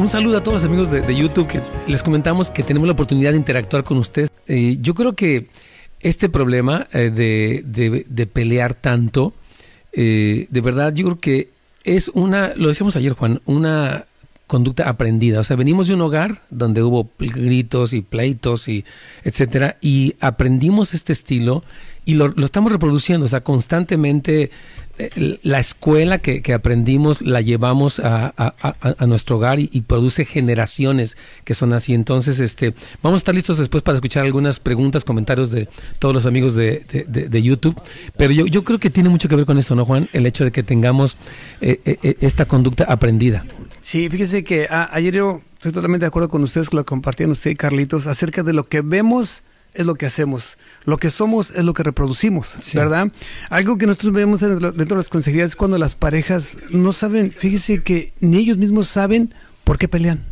un saludo a todos los amigos de, YouTube que les comentamos que tenemos la oportunidad de interactuar con ustedes. Eh, yo creo que este problema eh, de, de, pelear tanto, eh, de verdad, yo creo que es una, lo decíamos ayer Juan, una conducta aprendida. O sea, venimos de un hogar donde hubo gritos y pleitos y etcétera, y aprendimos este estilo y lo, estamos reproduciendo. O sea, constantemente la escuela que, aprendimos la llevamos a, nuestro hogar y, produce generaciones que son así. Entonces, este, vamos a estar listos después para escuchar algunas preguntas, comentarios de todos los amigos de, YouTube. Pero yo, yo creo que tiene mucho que ver con esto, ¿no, Juan? El hecho de que tengamos eh, eh, eh, esta conducta aprendida. Sí, fíjese que ayer yo estoy totalmente de acuerdo con ustedes, que lo compartían usted y Carlitos, acerca de lo que vemos es lo que hacemos. Lo que somos es lo que reproducimos, ¿verdad? Algo que nosotros vemos dentro, de las consejerías es cuando las parejas no saben, fíjese que ni ellos mismos saben por qué pelean.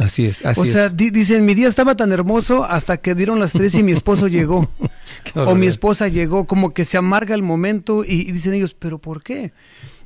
Así es, así O sea, dicen, mi día estaba tan hermoso hasta que dieron las tres y mi esposo llegó. o mi esposa llegó, como que se amarga el momento y, dicen ellos, ¿pero por qué?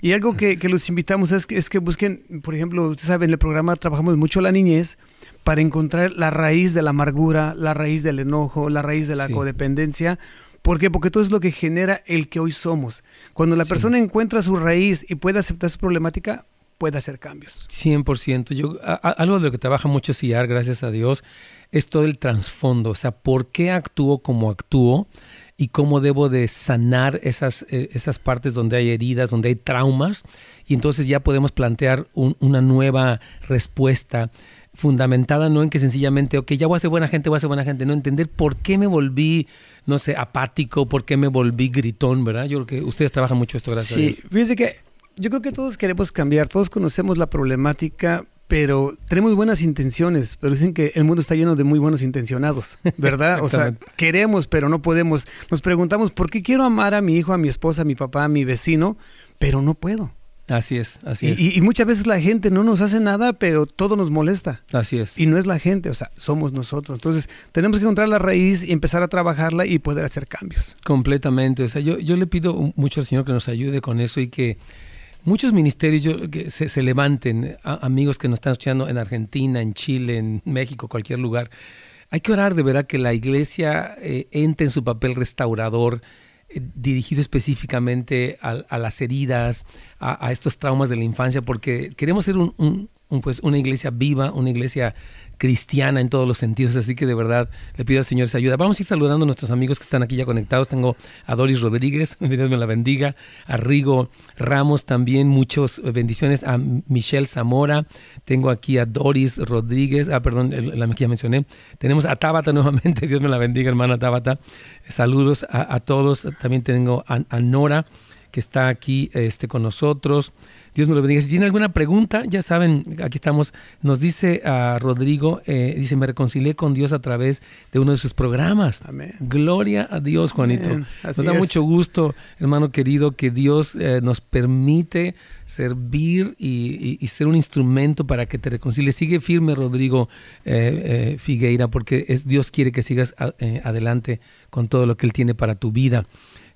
Y algo que, que los invitamos es que, es que busquen, por ejemplo, ustedes saben, en el programa trabajamos mucho la niñez, para encontrar la raíz de la amargura, la raíz del enojo, la raíz de la codependencia. ¿Por qué? Porque todo es lo que genera el que hoy somos. Cuando la persona encuentra su raíz y puede aceptar su problemática, puede hacer cambios. 100%. Yo, algo de lo que trabaja mucho CIAR, gracias a Dios, es todo el trasfondo. O sea, ¿por qué actúo como actúo? y cómo debo de sanar esas, eh, esas partes donde hay heridas, donde hay traumas, y entonces ya podemos plantear una nueva respuesta fundamentada no en que sencillamente, ok, ya voy a ser buena gente, voy a ser buena gente, no entender por qué me volví, no sé, apático, por qué me volví gritón, ¿verdad? Yo creo que ustedes trabajan mucho esto, gracias sí, fíjense que yo creo que todos queremos cambiar, todos conocemos la problemática, pero tenemos buenas intenciones, pero dicen que el mundo está lleno de muy buenos intencionados, ¿verdad? o sea, queremos, pero no podemos. Nos preguntamos, ¿por qué quiero amar a mi hijo, a mi esposa, a mi papá, a mi vecino, pero no puedo? Así es, así es. Y, muchas veces la gente no nos hace nada, pero todo nos molesta. Así es. Y no es la gente, o sea, somos nosotros. Entonces, tenemos que encontrar la raíz y empezar a trabajarla y poder hacer cambios. Completamente. O sea, yo, yo le pido mucho al Señor que nos ayude con eso y que muchos ministerios que se, levanten, amigos que nos están escuchando en Argentina, en Chile, en México, cualquier lugar. Hay que orar de verdad que la iglesia eh, entre en su papel restaurador eh, dirigido específicamente a, las heridas, a, estos traumas de la infancia, porque queremos ser un, pues, una iglesia viva, una iglesia cristiana en todos los sentidos, así que de verdad le pido al Señor esa ayuda. Vamos a ir saludando a nuestros amigos que están aquí ya conectados. Tengo a Doris Rodríguez, Dios me la bendiga, a Rigo Ramos también, muchas bendiciones, a Michelle Zamora, tengo aquí a Doris Rodríguez, ah, perdón, la que ya mencioné. Tenemos a Tabata nuevamente, Dios me la bendiga, hermana Tabata. Saludos a, todos. También tengo a, a Nora que está aquí este, con nosotros. Dios nos lo bendiga. Si tiene alguna pregunta, ya saben, aquí estamos. Nos dice a Rodrigo, eh, dice, me reconcilié con Dios a través de uno de sus programas. Amén. Gloria a Dios, Juanito. Nos da mucho gusto, hermano querido, que Dios eh, nos permite servir y, ser un instrumento para que te reconcilies. Sigue firme, Rodrigo eh, Figueira, porque es, Dios quiere que sigas adelante con todo lo que Él tiene para tu vida.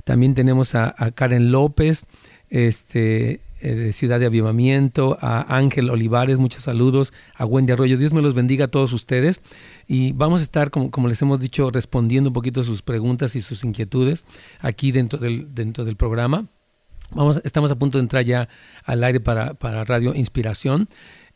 También tenemos a, a Karen López, este, eh, de Ciudad de Avivamiento, a Ángel Olivares, muchos saludos, a Wendy Arroyo. Dios me los bendiga a todos ustedes. Y vamos a estar, como, como les hemos dicho, respondiendo un poquito a sus preguntas y sus inquietudes aquí dentro del, dentro del programa. Vamos, estamos a punto de entrar ya al aire para, para Radio Inspiración.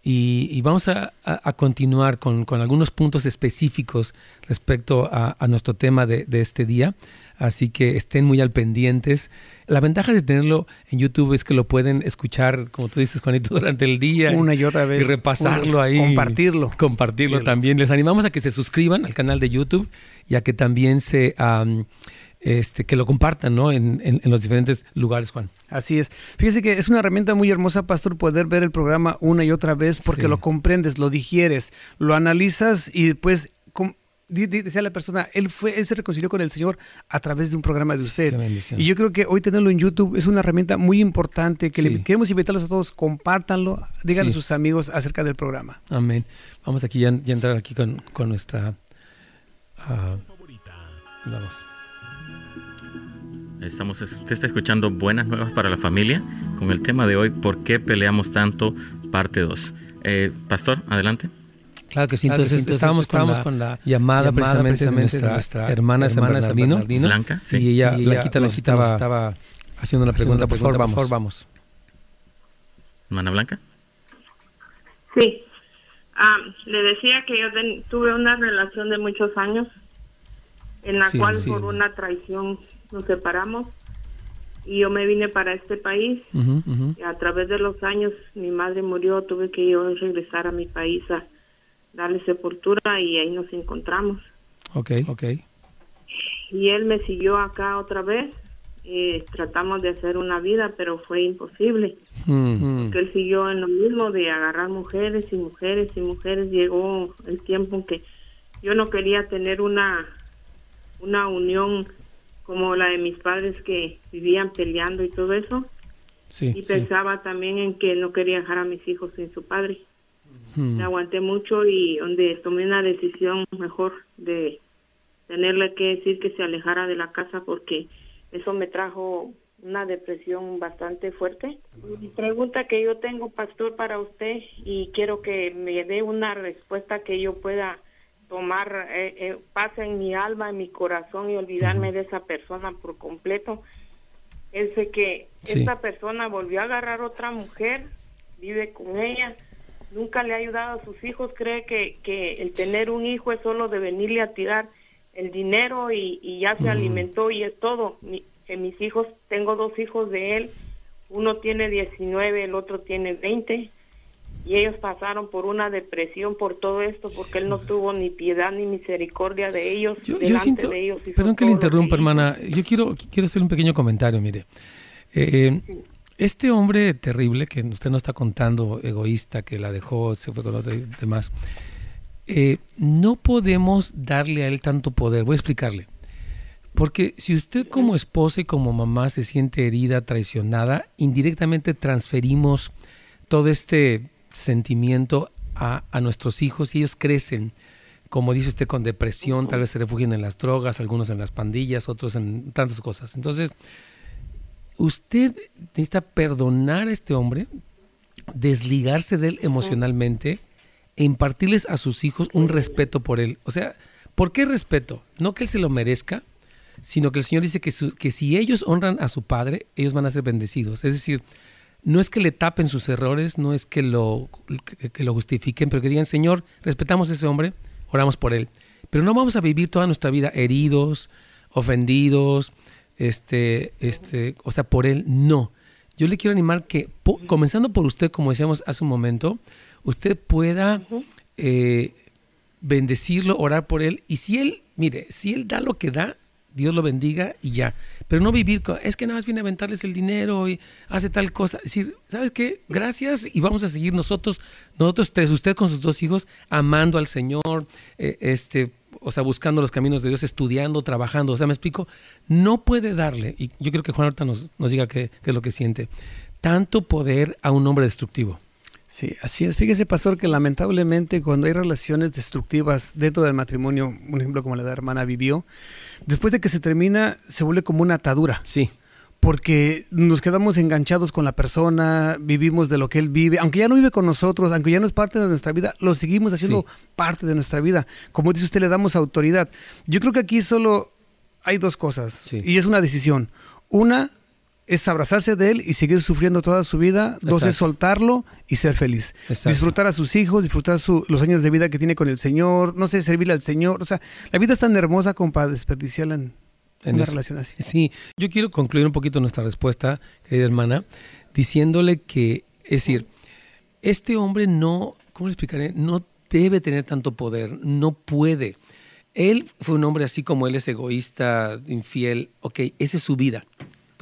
Y, vamos a, continuar con, con, algunos puntos específicos respecto a, nuestro tema de, de, este día. Así que estén muy al pendientes. La ventaja de tenerlo en YouTube es que lo pueden escuchar, como tú dices, Juanito, durante el día. Una y otra vez. Y repasarlo ahí. Compartirlo. Compartirlo también. Les animamos a que se suscriban al canal de YouTube y a que también se... este, que lo compartan ¿no? En, los diferentes lugares, Juan. Así es. Fíjese que es una herramienta muy hermosa, Pastor, poder ver el programa una y otra vez porque lo comprendes, lo digieres, lo analizas y después decía la persona, él fue, él se reconcilió con el Señor a través de un programa de usted. Y yo creo que hoy tenerlo en YouTube es una herramienta muy importante que le queremos invitarlos a todos, compártanlo, díganle a sus amigos acerca del programa. Amén. Vamos aquí ya, ya entrar aquí con, con nuestra uh, vamos. Estamos, usted está escuchando Buenas Nuevas para la Familia con el tema de hoy, ¿por qué peleamos tanto? Parte 2. Eh, pastor, adelante. Claro que sí, entonces, estábamos, con, la llamada, precisamente, de nuestra, hermana, San Bernardino, Blanca, y ella, y Blanquita, nos estaba, haciendo una pregunta, por favor, vamos. vamos. Hermana Blanca. Sí, ah, le decía que yo tuve una relación de muchos años en la cual por una traición nos separamos y yo me vine para este país. Y a través de los años mi madre murió, tuve que yo regresar a mi país a darle sepultura y ahí nos encontramos. Ok, ok. Y él me siguió acá otra vez. Eh, tratamos de hacer una vida, pero fue imposible. Mm. Porque él siguió en lo mismo de agarrar mujeres y mujeres y mujeres. Llegó el tiempo en que yo no quería tener una, una unión como la de mis padres que vivían peleando y todo eso. Sí, y pensaba también en que no quería dejar a mis hijos sin su padre. Hmm. Me aguanté mucho y donde tomé una decisión mejor de tenerle que decir que se alejara de la casa porque eso me trajo una depresión bastante fuerte. Mi pregunta que yo tengo, pastor, para usted y quiero que me dé una respuesta que yo pueda tomar eh, eh, paz en mi alma, en mi corazón y olvidarme de esa persona por completo. Es de que esta persona volvió a agarrar otra mujer, vive con ella nunca le ha ayudado a sus hijos, cree que, que el tener un hijo es solo de venirle a tirar el dinero y, ya se alimentó y es todo. que mis hijos, tengo dos hijos de él, uno tiene 19, el otro tiene 20 y ellos pasaron por una depresión por todo esto porque él no tuvo ni piedad ni misericordia de ellos yo, siento, de ellos perdón que le interrumpa hermana. Yo quiero quiero hacer un pequeño comentario mire. Eh, este hombre terrible que usted nos está contando, egoísta, que la dejó, se fue con otro y demás, eh, no podemos darle a él tanto poder. Voy a explicarle. Porque si usted como esposa y como mamá se siente herida, traicionada, indirectamente transferimos todo este sentimiento a, a, nuestros hijos y ellos crecen, como dice usted, con depresión, tal vez se refugian en las drogas, algunos en las pandillas, otros en tantas cosas. Entonces, usted necesita perdonar a este hombre, desligarse de él emocionalmente e impartirles a sus hijos un respeto por él. O sea, ¿por qué respeto? No que él se lo merezca, sino que el Señor dice que, que si ellos honran a su padre, ellos van a ser bendecidos. Es decir, no es que le tapen sus errores, no es que lo, que lo justifiquen, pero que digan, Señor, respetamos a ese hombre, oramos por él. Pero no vamos a vivir toda nuestra vida heridos, ofendidos, este, este, o sea, por él, no. Yo le quiero animar que, comenzando por usted, como decíamos hace un momento, usted pueda eh, bendecirlo, orar por él, y si él, mire, si él da lo que da, Dios lo bendiga y ya. Pero no vivir con, es que nada más viene a aventarles el dinero y hace tal cosa. Es decir, ¿sabes qué? Gracias y vamos a seguir nosotros, nosotros tres, usted con sus dos hijos, amando al Señor, eh, este, o sea, buscando los caminos de Dios, estudiando, trabajando. O sea, me explico, no puede darle, y yo creo que Juan ahorita nos, nos diga qué, es lo que siente, tanto poder a un hombre destructivo. Sí, así es. Fíjese, pastor, que lamentablemente cuando hay relaciones destructivas dentro del matrimonio, un ejemplo como la de la hermana vivió, después de que se termina, se vuelve como una atadura. Sí porque nos quedamos enganchados con la persona, vivimos de lo que él vive, aunque ya no vive con nosotros, aunque ya no es parte de nuestra vida, lo seguimos haciendo parte de nuestra vida. Como dice usted, le damos autoridad. Yo creo que aquí solo hay dos cosas y es una decisión. Una es abrazarse de él y seguir sufriendo toda su vida. Dos es soltarlo y ser feliz. Disfrutar a sus hijos, disfrutar los años de vida que tiene con el Señor, no sé, servirle al Señor. O sea, la vida es tan hermosa como para desperdiciarla en en una relación así. Sí, yo quiero concluir un poquito nuestra respuesta, querida hermana, diciéndole que, es decir, este hombre no, ¿cómo le explicaré? No debe tener tanto poder, no puede. Él fue un hombre así como él es egoísta, infiel, ok, esa es su vida.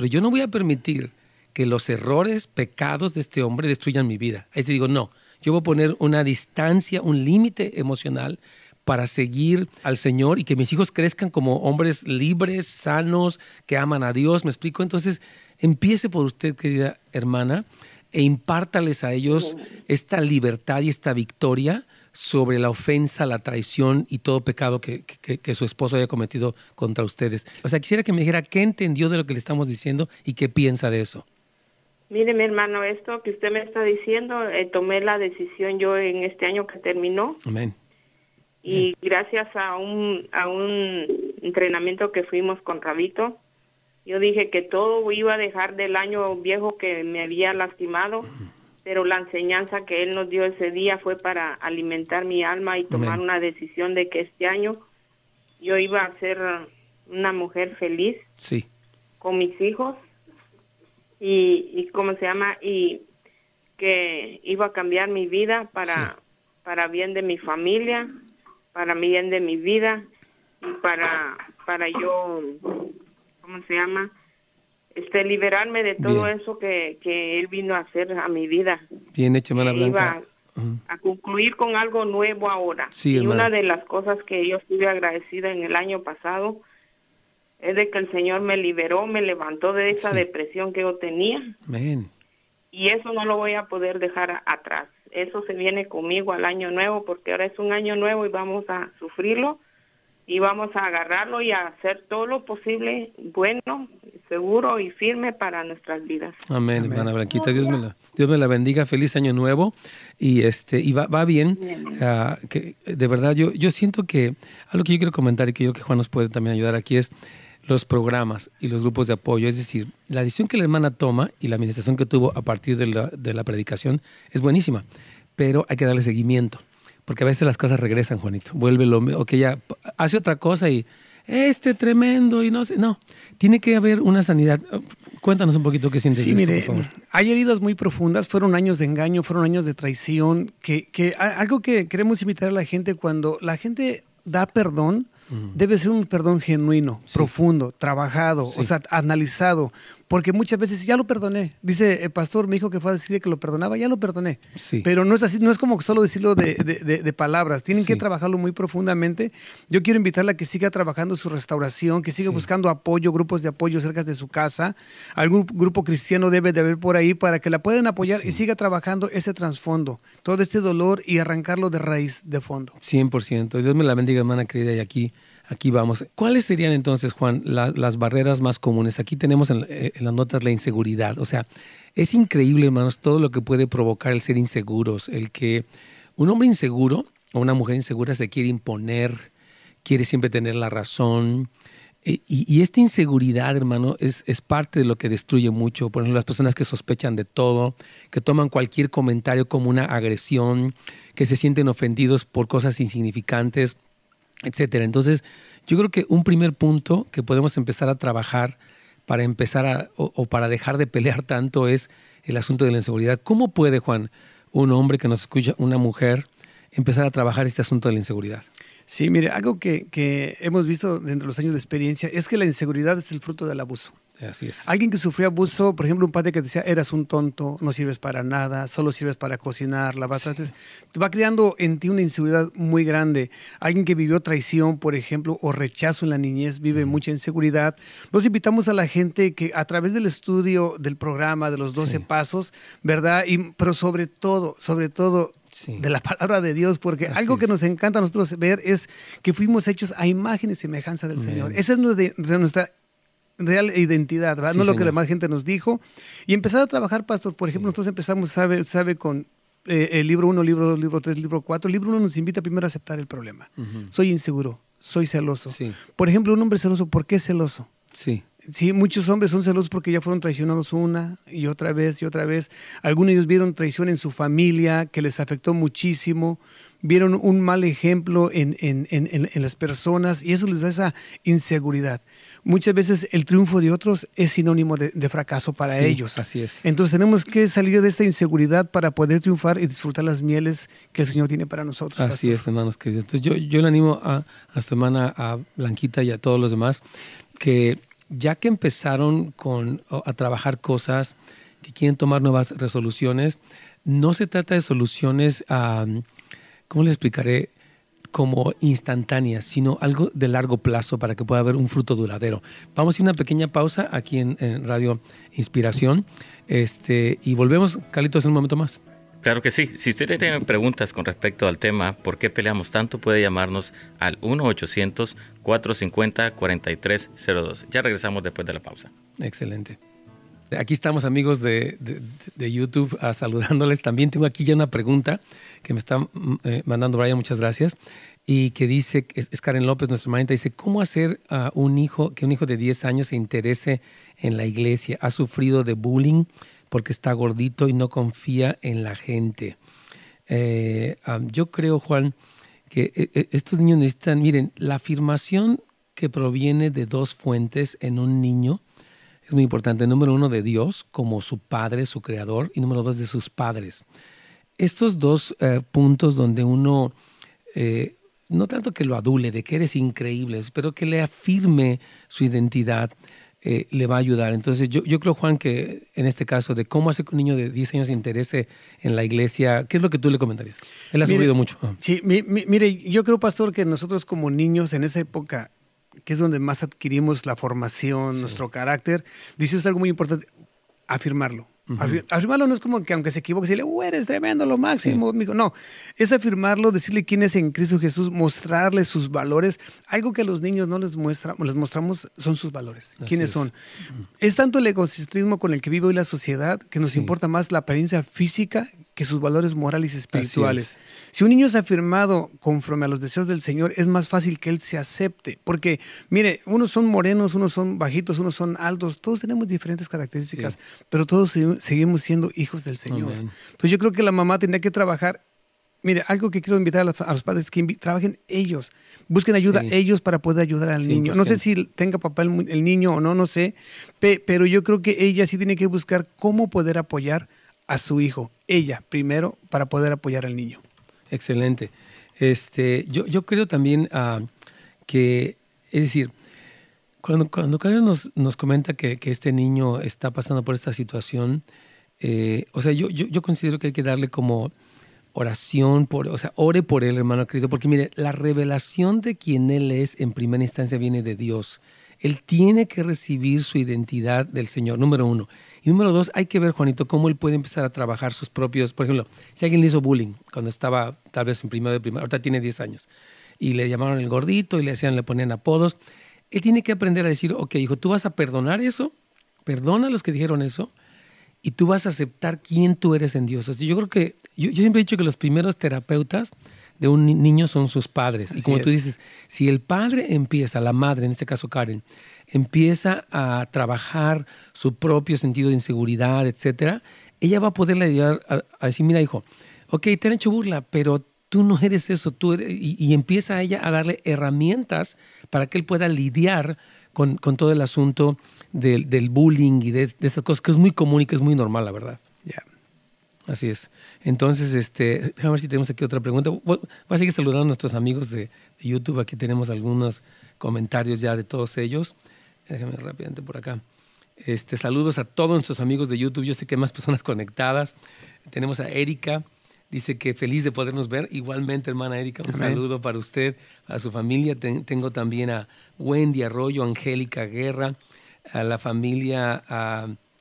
Pero yo no voy a permitir que los errores, pecados de este hombre destruyan mi vida. Ahí te digo, no, yo voy a poner una distancia, un límite emocional para seguir al Señor y que mis hijos crezcan como hombres libres, sanos, que aman a Dios. ¿Me explico? Entonces, empiece por usted, querida hermana, e impártales a ellos esta libertad y esta victoria sobre la ofensa, la traición y todo pecado que, que, su esposo haya cometido contra ustedes. O sea, quisiera que me dijera qué entendió de lo que le estamos diciendo y qué piensa de eso. Mire, mi hermano, esto que usted me está diciendo, eh, tomé la decisión yo en este año que terminó. Amén. Y gracias a un, a un entrenamiento que fuimos con Rabito, yo dije que todo iba a dejar del año viejo que me había lastimado, pero la enseñanza que él nos dio ese día fue para alimentar mi alma y tomar una decisión de que este año yo iba a ser una mujer feliz. Sí. Con mis hijos y, y cómo se llama y que iba a cambiar mi vida para para bien de mi familia para bien de mi vida y para para yo cómo se llama este liberarme de todo eso que, que él vino a hacer a mi vida. Bien hecho hermana Blanca. Iba a concluir con algo nuevo ahora. Y una de las cosas que yo estuve agradecida en el año pasado es de que el Señor me liberó, me levantó de esa depresión que yo tenía. Y eso no lo voy a poder dejar atrás. Eso se viene conmigo al año nuevo porque ahora es un año nuevo y vamos a sufrirlo y vamos a agarrarlo y a hacer todo lo posible bueno, seguro y firme para nuestras vidas. Amén, hermana Blanquita. Dios me, la, Dios me la bendiga. Feliz año nuevo. Y este y va, va bien. Ah, que de verdad yo, yo siento que algo que yo quiero comentar y que yo creo que Juan nos puede también ayudar aquí es los programas y los grupos de apoyo. Es decir, la decisión que la hermana toma y la administración que tuvo a partir de la, de la predicación es buenísima, pero hay que darle seguimiento, porque a veces las cosas regresan, Juanito. Vuelve lo o que ella hace otra cosa y este tremendo y no sé, no, tiene que haber una sanidad. Cuéntanos un poquito qué sientes. Sí, mire, hay heridas muy profundas, fueron años de engaño, fueron años de traición, que, que algo que queremos invitar a la gente cuando la gente da perdón, debe ser un perdón genuino, profundo, trabajado, o sea, analizado, porque muchas veces ya lo perdoné. Dice el pastor, me dijo que fue a decir que lo perdonaba, ya lo perdoné. Pero no es así, no es como solo decirlo de, palabras, tienen que trabajarlo muy profundamente. Yo quiero invitarla a que siga trabajando su restauración, que siga buscando apoyo, grupos de apoyo cerca de su casa. Algún grupo cristiano debe de haber por ahí para que la puedan apoyar y siga trabajando ese trasfondo, todo este dolor y arrancarlo de raíz, de fondo. 100%. Dios me la bendiga, hermana querida, y aquí Aquí vamos. ¿Cuáles serían entonces, Juan, las barreras más comunes? Aquí tenemos eh, en, las notas la inseguridad. O sea, es increíble, hermanos, todo lo que puede provocar el ser inseguros. El que un hombre inseguro o una mujer insegura se quiere imponer, quiere siempre tener la razón. E, y, esta inseguridad, hermano, es, es, parte de lo que destruye mucho. Por ejemplo, las personas que sospechan de todo, que toman cualquier comentario como una agresión, que se sienten ofendidos por cosas insignificantes etcétera. Entonces, yo creo que un primer punto que podemos empezar a trabajar para empezar a, o, para dejar de pelear tanto es el asunto de la inseguridad. ¿Cómo puede, Juan, un hombre que nos escucha, una mujer, empezar a trabajar este asunto de la inseguridad? Sí, mire, algo que, que hemos visto dentro de los años de experiencia es que la inseguridad es el fruto del abuso. Así es. Alguien que sufrió abuso, por ejemplo, un padre que decía, eras un tonto, no sirves para nada, solo sirves para cocinar, lavar trastes, te va creando en ti una inseguridad muy grande. Alguien que vivió traición, por ejemplo, o rechazo en la niñez, vive mucha inseguridad. Nos invitamos a la gente que a través del estudio del programa, de los 12 pasos, ¿verdad? Y, pero sobre todo, sobre todo, de la palabra de Dios, porque algo que nos encanta a nosotros ver es que fuimos hechos a imagen y semejanza del Señor. Esa es nuestra real identidad, ¿verdad? no lo que la más gente nos dijo. Y empezar a trabajar, pastor, por ejemplo, nosotros empezamos, sabe, sabe con eh, el libro 1, libro 2, libro 3, libro 4. El libro 1 nos invita primero a aceptar el problema. Soy inseguro, soy celoso. Por ejemplo, un hombre celoso, ¿por qué es celoso? Sí. Sí, muchos hombres son celosos porque ya fueron traicionados una y otra vez y otra vez. Algunos de ellos vieron traición en su familia que les afectó muchísimo vieron un mal ejemplo en, en, en, en, las personas y eso les da esa inseguridad. Muchas veces el triunfo de otros es sinónimo de, fracaso para ellos. Así es. Entonces tenemos que salir de esta inseguridad para poder triunfar y disfrutar las mieles que el Señor tiene para nosotros. Así es, hermanos queridos. Entonces yo, yo le animo a, a nuestra hermana, a Blanquita y a todos los demás, que ya que empezaron con, a trabajar cosas, que quieren tomar nuevas resoluciones, no se trata de soluciones... a ¿cómo le explicaré? como instantáneas, sino algo de largo plazo para que pueda haber un fruto duradero. Vamos a ir una pequeña pausa aquí en, Radio Inspiración este, y volvemos, Carlitos, en un momento más. Claro que sí. Si usted tiene preguntas con respecto al tema, ¿por qué peleamos tanto? Puede llamarnos al 1-800-450-4302. Ya regresamos después de la pausa. Excelente. Aquí estamos amigos de, YouTube ah, saludándoles. También tengo aquí ya una pregunta que me está mm, eh, mandando Brian, muchas gracias. Y que dice, es, Karen López, nuestra hermanita, dice, ¿cómo hacer a un hijo, que un hijo de 10 años se interese en la iglesia? Ha sufrido de bullying porque está gordito y no confía en la gente. Eh, yo creo, Juan, que eh, estos niños necesitan, miren, la afirmación que proviene de dos fuentes en un niño es muy importante. Número uno, de Dios como su padre, su creador, y número dos, de sus padres. Estos dos eh, puntos donde uno, eh, no tanto que lo adule, de que eres increíble, pero que le afirme su identidad, eh, le va a ayudar. Entonces, yo, yo creo, Juan, que en este caso, de cómo hace que un niño de 10 años se interese en la iglesia, ¿qué es lo que tú le comentarías? Él ha subido mucho. Sí, mire, yo creo, pastor, que nosotros como niños en esa época que es donde más adquirimos la formación, nuestro carácter, dice usted algo muy importante, afirmarlo. Afirmarlo no es como que aunque se equivoque, decirle, uh, eres tremendo, lo máximo. No, es afirmarlo, decirle quién es en Cristo Jesús, mostrarle sus valores. Algo que a los niños no les, muestra, les mostramos son sus valores, quiénes son. Es tanto el egocentrismo con el que vive hoy la sociedad que nos importa más la apariencia física que sus valores morales y espirituales. Si un niño es afirmado conforme a los deseos del Señor, es más fácil que él se acepte. Porque, mire, unos son morenos, unos son bajitos, unos son altos, todos tenemos diferentes características, pero todos seguimos siendo hijos del Señor. Entonces yo creo que la mamá tendría que trabajar. Mire, algo que quiero invitar a los, padres es que trabajen ellos, busquen ayuda ellos para poder ayudar al niño. No sé si tenga papá el, niño o no, no sé, pero yo creo que ella sí tiene que buscar cómo poder apoyar a su hijo, ella primero, para poder apoyar al niño. Excelente. Este, yo, yo creo también uh, que, es decir, cuando, cuando Karen nos, nos comenta que, que, este niño está pasando por esta situación, eh, o sea, yo, yo, yo, considero que hay que darle como oración, por, o sea, ore por él, hermano querido, porque mire, la revelación de quién él es en primera instancia viene de Dios. Él tiene que recibir su identidad del Señor, número uno. Y número dos, hay que ver, Juanito, cómo él puede empezar a trabajar sus propios, por ejemplo, si alguien le hizo bullying cuando estaba tal vez en primero de primaria, ahorita tiene 10 años, y le llamaron el gordito y le hacían, le ponían apodos, él tiene que aprender a decir, ok, hijo, tú vas a perdonar eso, perdona a los que dijeron eso, y tú vas a aceptar quién tú eres en Dios. yo creo que, yo, siempre he dicho que los primeros terapeutas de un niño son sus padres. y como tú dices, si el padre empieza, la madre, en este caso Karen, empieza a trabajar su propio sentido de inseguridad, etcétera, ella va a poderle ayudar a, decir, mira hijo, ok, te han hecho burla, pero tú no eres eso, tú y, empieza ella a darle herramientas para que él pueda lidiar con, todo el asunto del, bullying y de, de, esas cosas, que es muy común y que es muy normal, la verdad. Ya. Así es. Entonces, este, déjame ver si tenemos aquí otra pregunta. Voy a seguir saludando a nuestros amigos de, de YouTube. Aquí tenemos algunos comentarios ya de todos ellos. Déjame rápidamente por acá. Este, saludos a todos nuestros amigos de YouTube. Yo sé que hay más personas conectadas. Tenemos a Erika. Dice que feliz de podernos ver. Igualmente, hermana Erika, un saludo para usted, a su familia. tengo también a Wendy Arroyo, Angélica Guerra, a la familia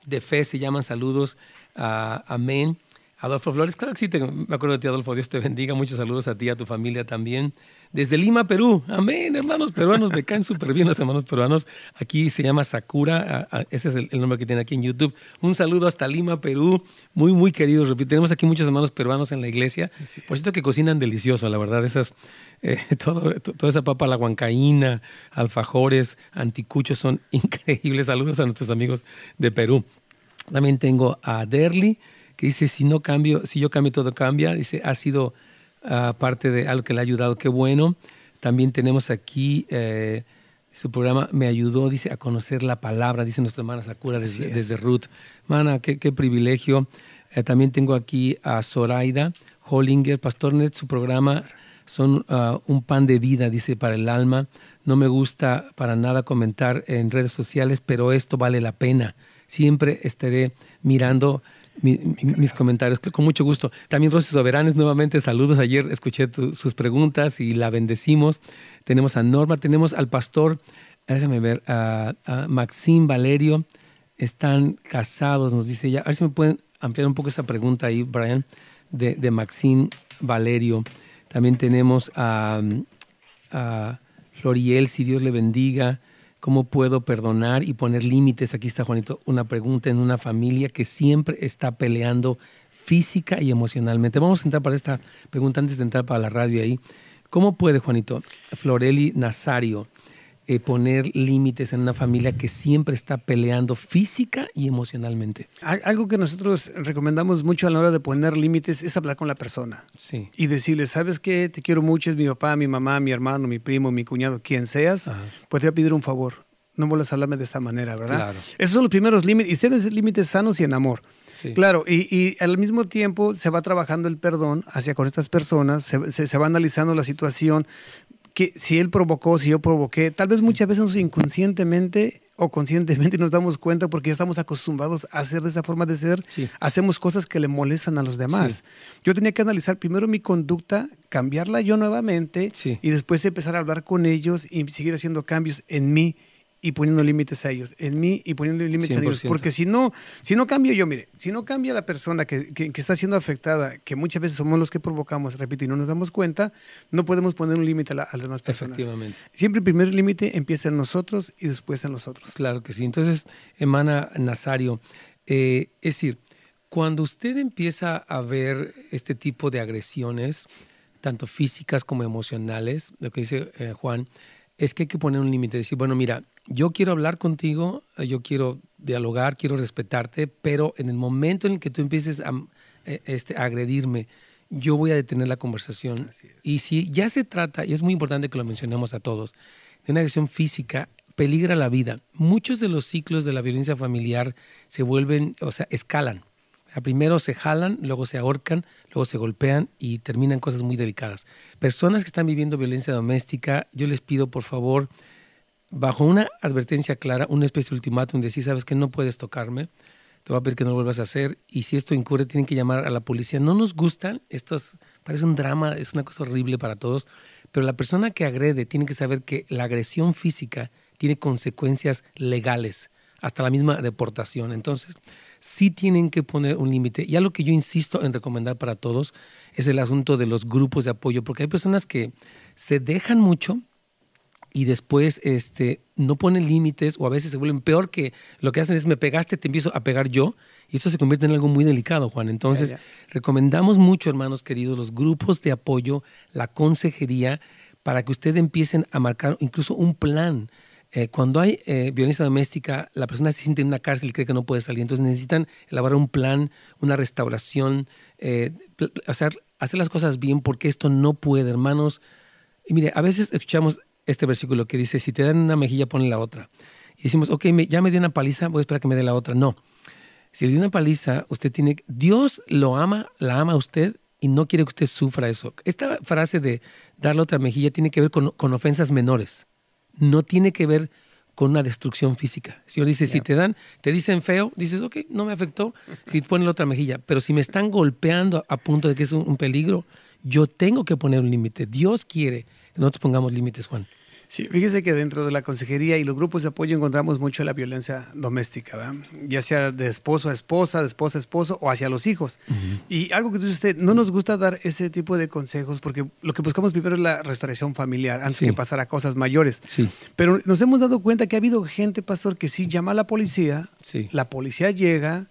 de fe, se llaman saludos. a amén. Adolfo Flores, claro que sí, me acuerdo de ti, Adolfo. Dios te bendiga. Muchos saludos a ti, a tu familia también desde Lima, Perú. Amén, hermanos peruanos, me caen súper bien los hermanos peruanos. Aquí se llama Sakura, ese es el, nombre que tiene aquí en YouTube. Un saludo hasta Lima, Perú, muy, muy queridos. Tenemos aquí muchos hermanos peruanos en la iglesia. Por cierto que cocinan delicioso, la verdad, esas, eh, todo, toda esa papa, la huancaína, alfajores, anticuchos son increíbles. Saludos a nuestros amigos de Perú. También tengo a Derly, que dice, si no cambio, si yo cambio, todo cambia. Dice, ha sido aparte de algo que le ha ayudado, qué bueno. También tenemos aquí eh, su programa Me ayudó, dice, a conocer la palabra, dice nuestra hermana Sakura desde, desde Ruth. Mana, qué, qué privilegio. Eh, también tengo aquí a Zoraida Hollinger, Pastor Net, su programa son ah, un pan de vida, dice, para el alma. No me gusta para nada comentar en redes sociales, pero esto vale la pena. Siempre estaré mirando mis comentarios, con mucho gusto. También Rosy Soberanes, nuevamente saludos. Ayer escuché sus preguntas y la bendecimos. Tenemos a Norma, tenemos al pastor, déjame ver, a, Maxim Valerio. Están casados, nos dice ella. A ver si me pueden ampliar un poco esa pregunta ahí, Brian, de, de Valerio. También tenemos a, a Floriel, si Dios le bendiga. ¿Cómo puedo perdonar y poner límites? Aquí está Juanito, una pregunta en una familia que siempre está peleando física y emocionalmente. Vamos a entrar para esta pregunta antes de entrar para la radio ahí. ¿Cómo puede, Juanito, Floreli Nazario, eh, poner límites en una familia que siempre está peleando física y emocionalmente. Algo que nosotros recomendamos mucho a la hora de poner límites es hablar con la persona. Sí. Y decirle, ¿sabes qué? Te quiero mucho, es mi papá, mi mamá, mi hermano, mi primo, mi cuñado, quien seas. Pues te voy a pedir un favor. No vuelvas a hablarme de esta manera, ¿verdad? Claro. Esos son los primeros límites. Y ser límites sanos y en amor. Sí. Claro, y, y, al mismo tiempo se va trabajando el perdón hacia con estas personas, se, se, se va analizando la situación, que si él provocó, si yo provoqué, tal vez muchas veces inconscientemente o conscientemente nos damos cuenta porque ya estamos acostumbrados a hacer de esa forma de ser, sí. hacemos cosas que le molestan a los demás. Sí. Yo tenía que analizar primero mi conducta, cambiarla yo nuevamente sí. y después empezar a hablar con ellos y seguir haciendo cambios en mí y poniendo límites a ellos, en mí y poniendo límites 100%. a ellos. Porque si no, si no cambio yo, mire, si no cambia la persona que, que, que, está siendo afectada, que muchas veces somos los que provocamos, repito, y no nos damos cuenta, no podemos poner un límite a, la, a, las demás personas. Efectivamente. Siempre el primer límite empieza en nosotros y después en los otros. Claro que sí. Entonces, hermana Nazario, eh, es decir, cuando usted empieza a ver este tipo de agresiones, tanto físicas como emocionales, lo que dice eh, Juan, es que hay que poner un límite, decir, bueno, mira, yo quiero hablar contigo, yo quiero dialogar, quiero respetarte, pero en el momento en el que tú empieces a, este, a agredirme, yo voy a detener la conversación. Y si ya se trata, y es muy importante que lo mencionemos a todos, de una agresión física, peligra la vida. Muchos de los ciclos de la violencia familiar se vuelven, o sea, escalan. Primero se jalan, luego se ahorcan, luego se golpean y terminan cosas muy delicadas. Personas que están viviendo violencia doméstica, yo les pido por favor, bajo una advertencia clara, una especie de ultimátum, decir, sabes que no puedes tocarme, te voy a pedir que no lo vuelvas a hacer y si esto incurre tienen que llamar a la policía. No nos gustan, esto es, parece un drama, es una cosa horrible para todos, pero la persona que agrede tiene que saber que la agresión física tiene consecuencias legales, hasta la misma deportación. Entonces, sí tienen que poner un límite. Y algo que yo insisto en recomendar para todos es el asunto de los grupos de apoyo, porque hay personas que se dejan mucho y después este, no ponen límites o a veces se vuelven peor que lo que hacen es me pegaste, te empiezo a pegar yo y esto se convierte en algo muy delicado, Juan. Entonces, Ya, ya. recomendamos mucho, hermanos queridos, los grupos de apoyo, la consejería, para que ustedes empiecen a marcar incluso un plan. Eh, cuando hay eh, violencia doméstica, la persona se siente en una cárcel y cree que no puede salir. Entonces necesitan elaborar un plan, una restauración, eh, hacer, las cosas bien porque esto no puede, hermanos. Y mire, a veces escuchamos este versículo que dice, si te dan una mejilla, ponle la otra. Y decimos, ok, ya me dio una paliza, voy a esperar que me dé la otra. No. Si le dio una paliza, usted tiene... Dios lo ama, la ama a usted y no quiere que usted sufra eso. Esta frase de darle otra mejilla tiene que ver con ofensas menores no tiene que ver con una destrucción física. El Señor dice, yeah. si te dan, te dicen feo, dices, ok, no me afectó, si ponen la otra mejilla, pero si me están golpeando a punto de que es un, un peligro, yo tengo que poner un límite. Dios quiere que nosotros pongamos límites, Juan. Sí, fíjese que dentro de la consejería y los grupos de apoyo encontramos mucho la violencia doméstica, ¿verdad? ya sea de esposo a esposa, de esposa a esposo o hacia los hijos. Uh -huh. Y algo que tú dices, no nos gusta dar ese tipo de consejos porque lo que buscamos primero es la restauración familiar antes Sí. que pasar a cosas mayores. Sí. Pero nos hemos dado cuenta que ha habido gente, pastor, que sí llama a la policía, Sí. la policía llega,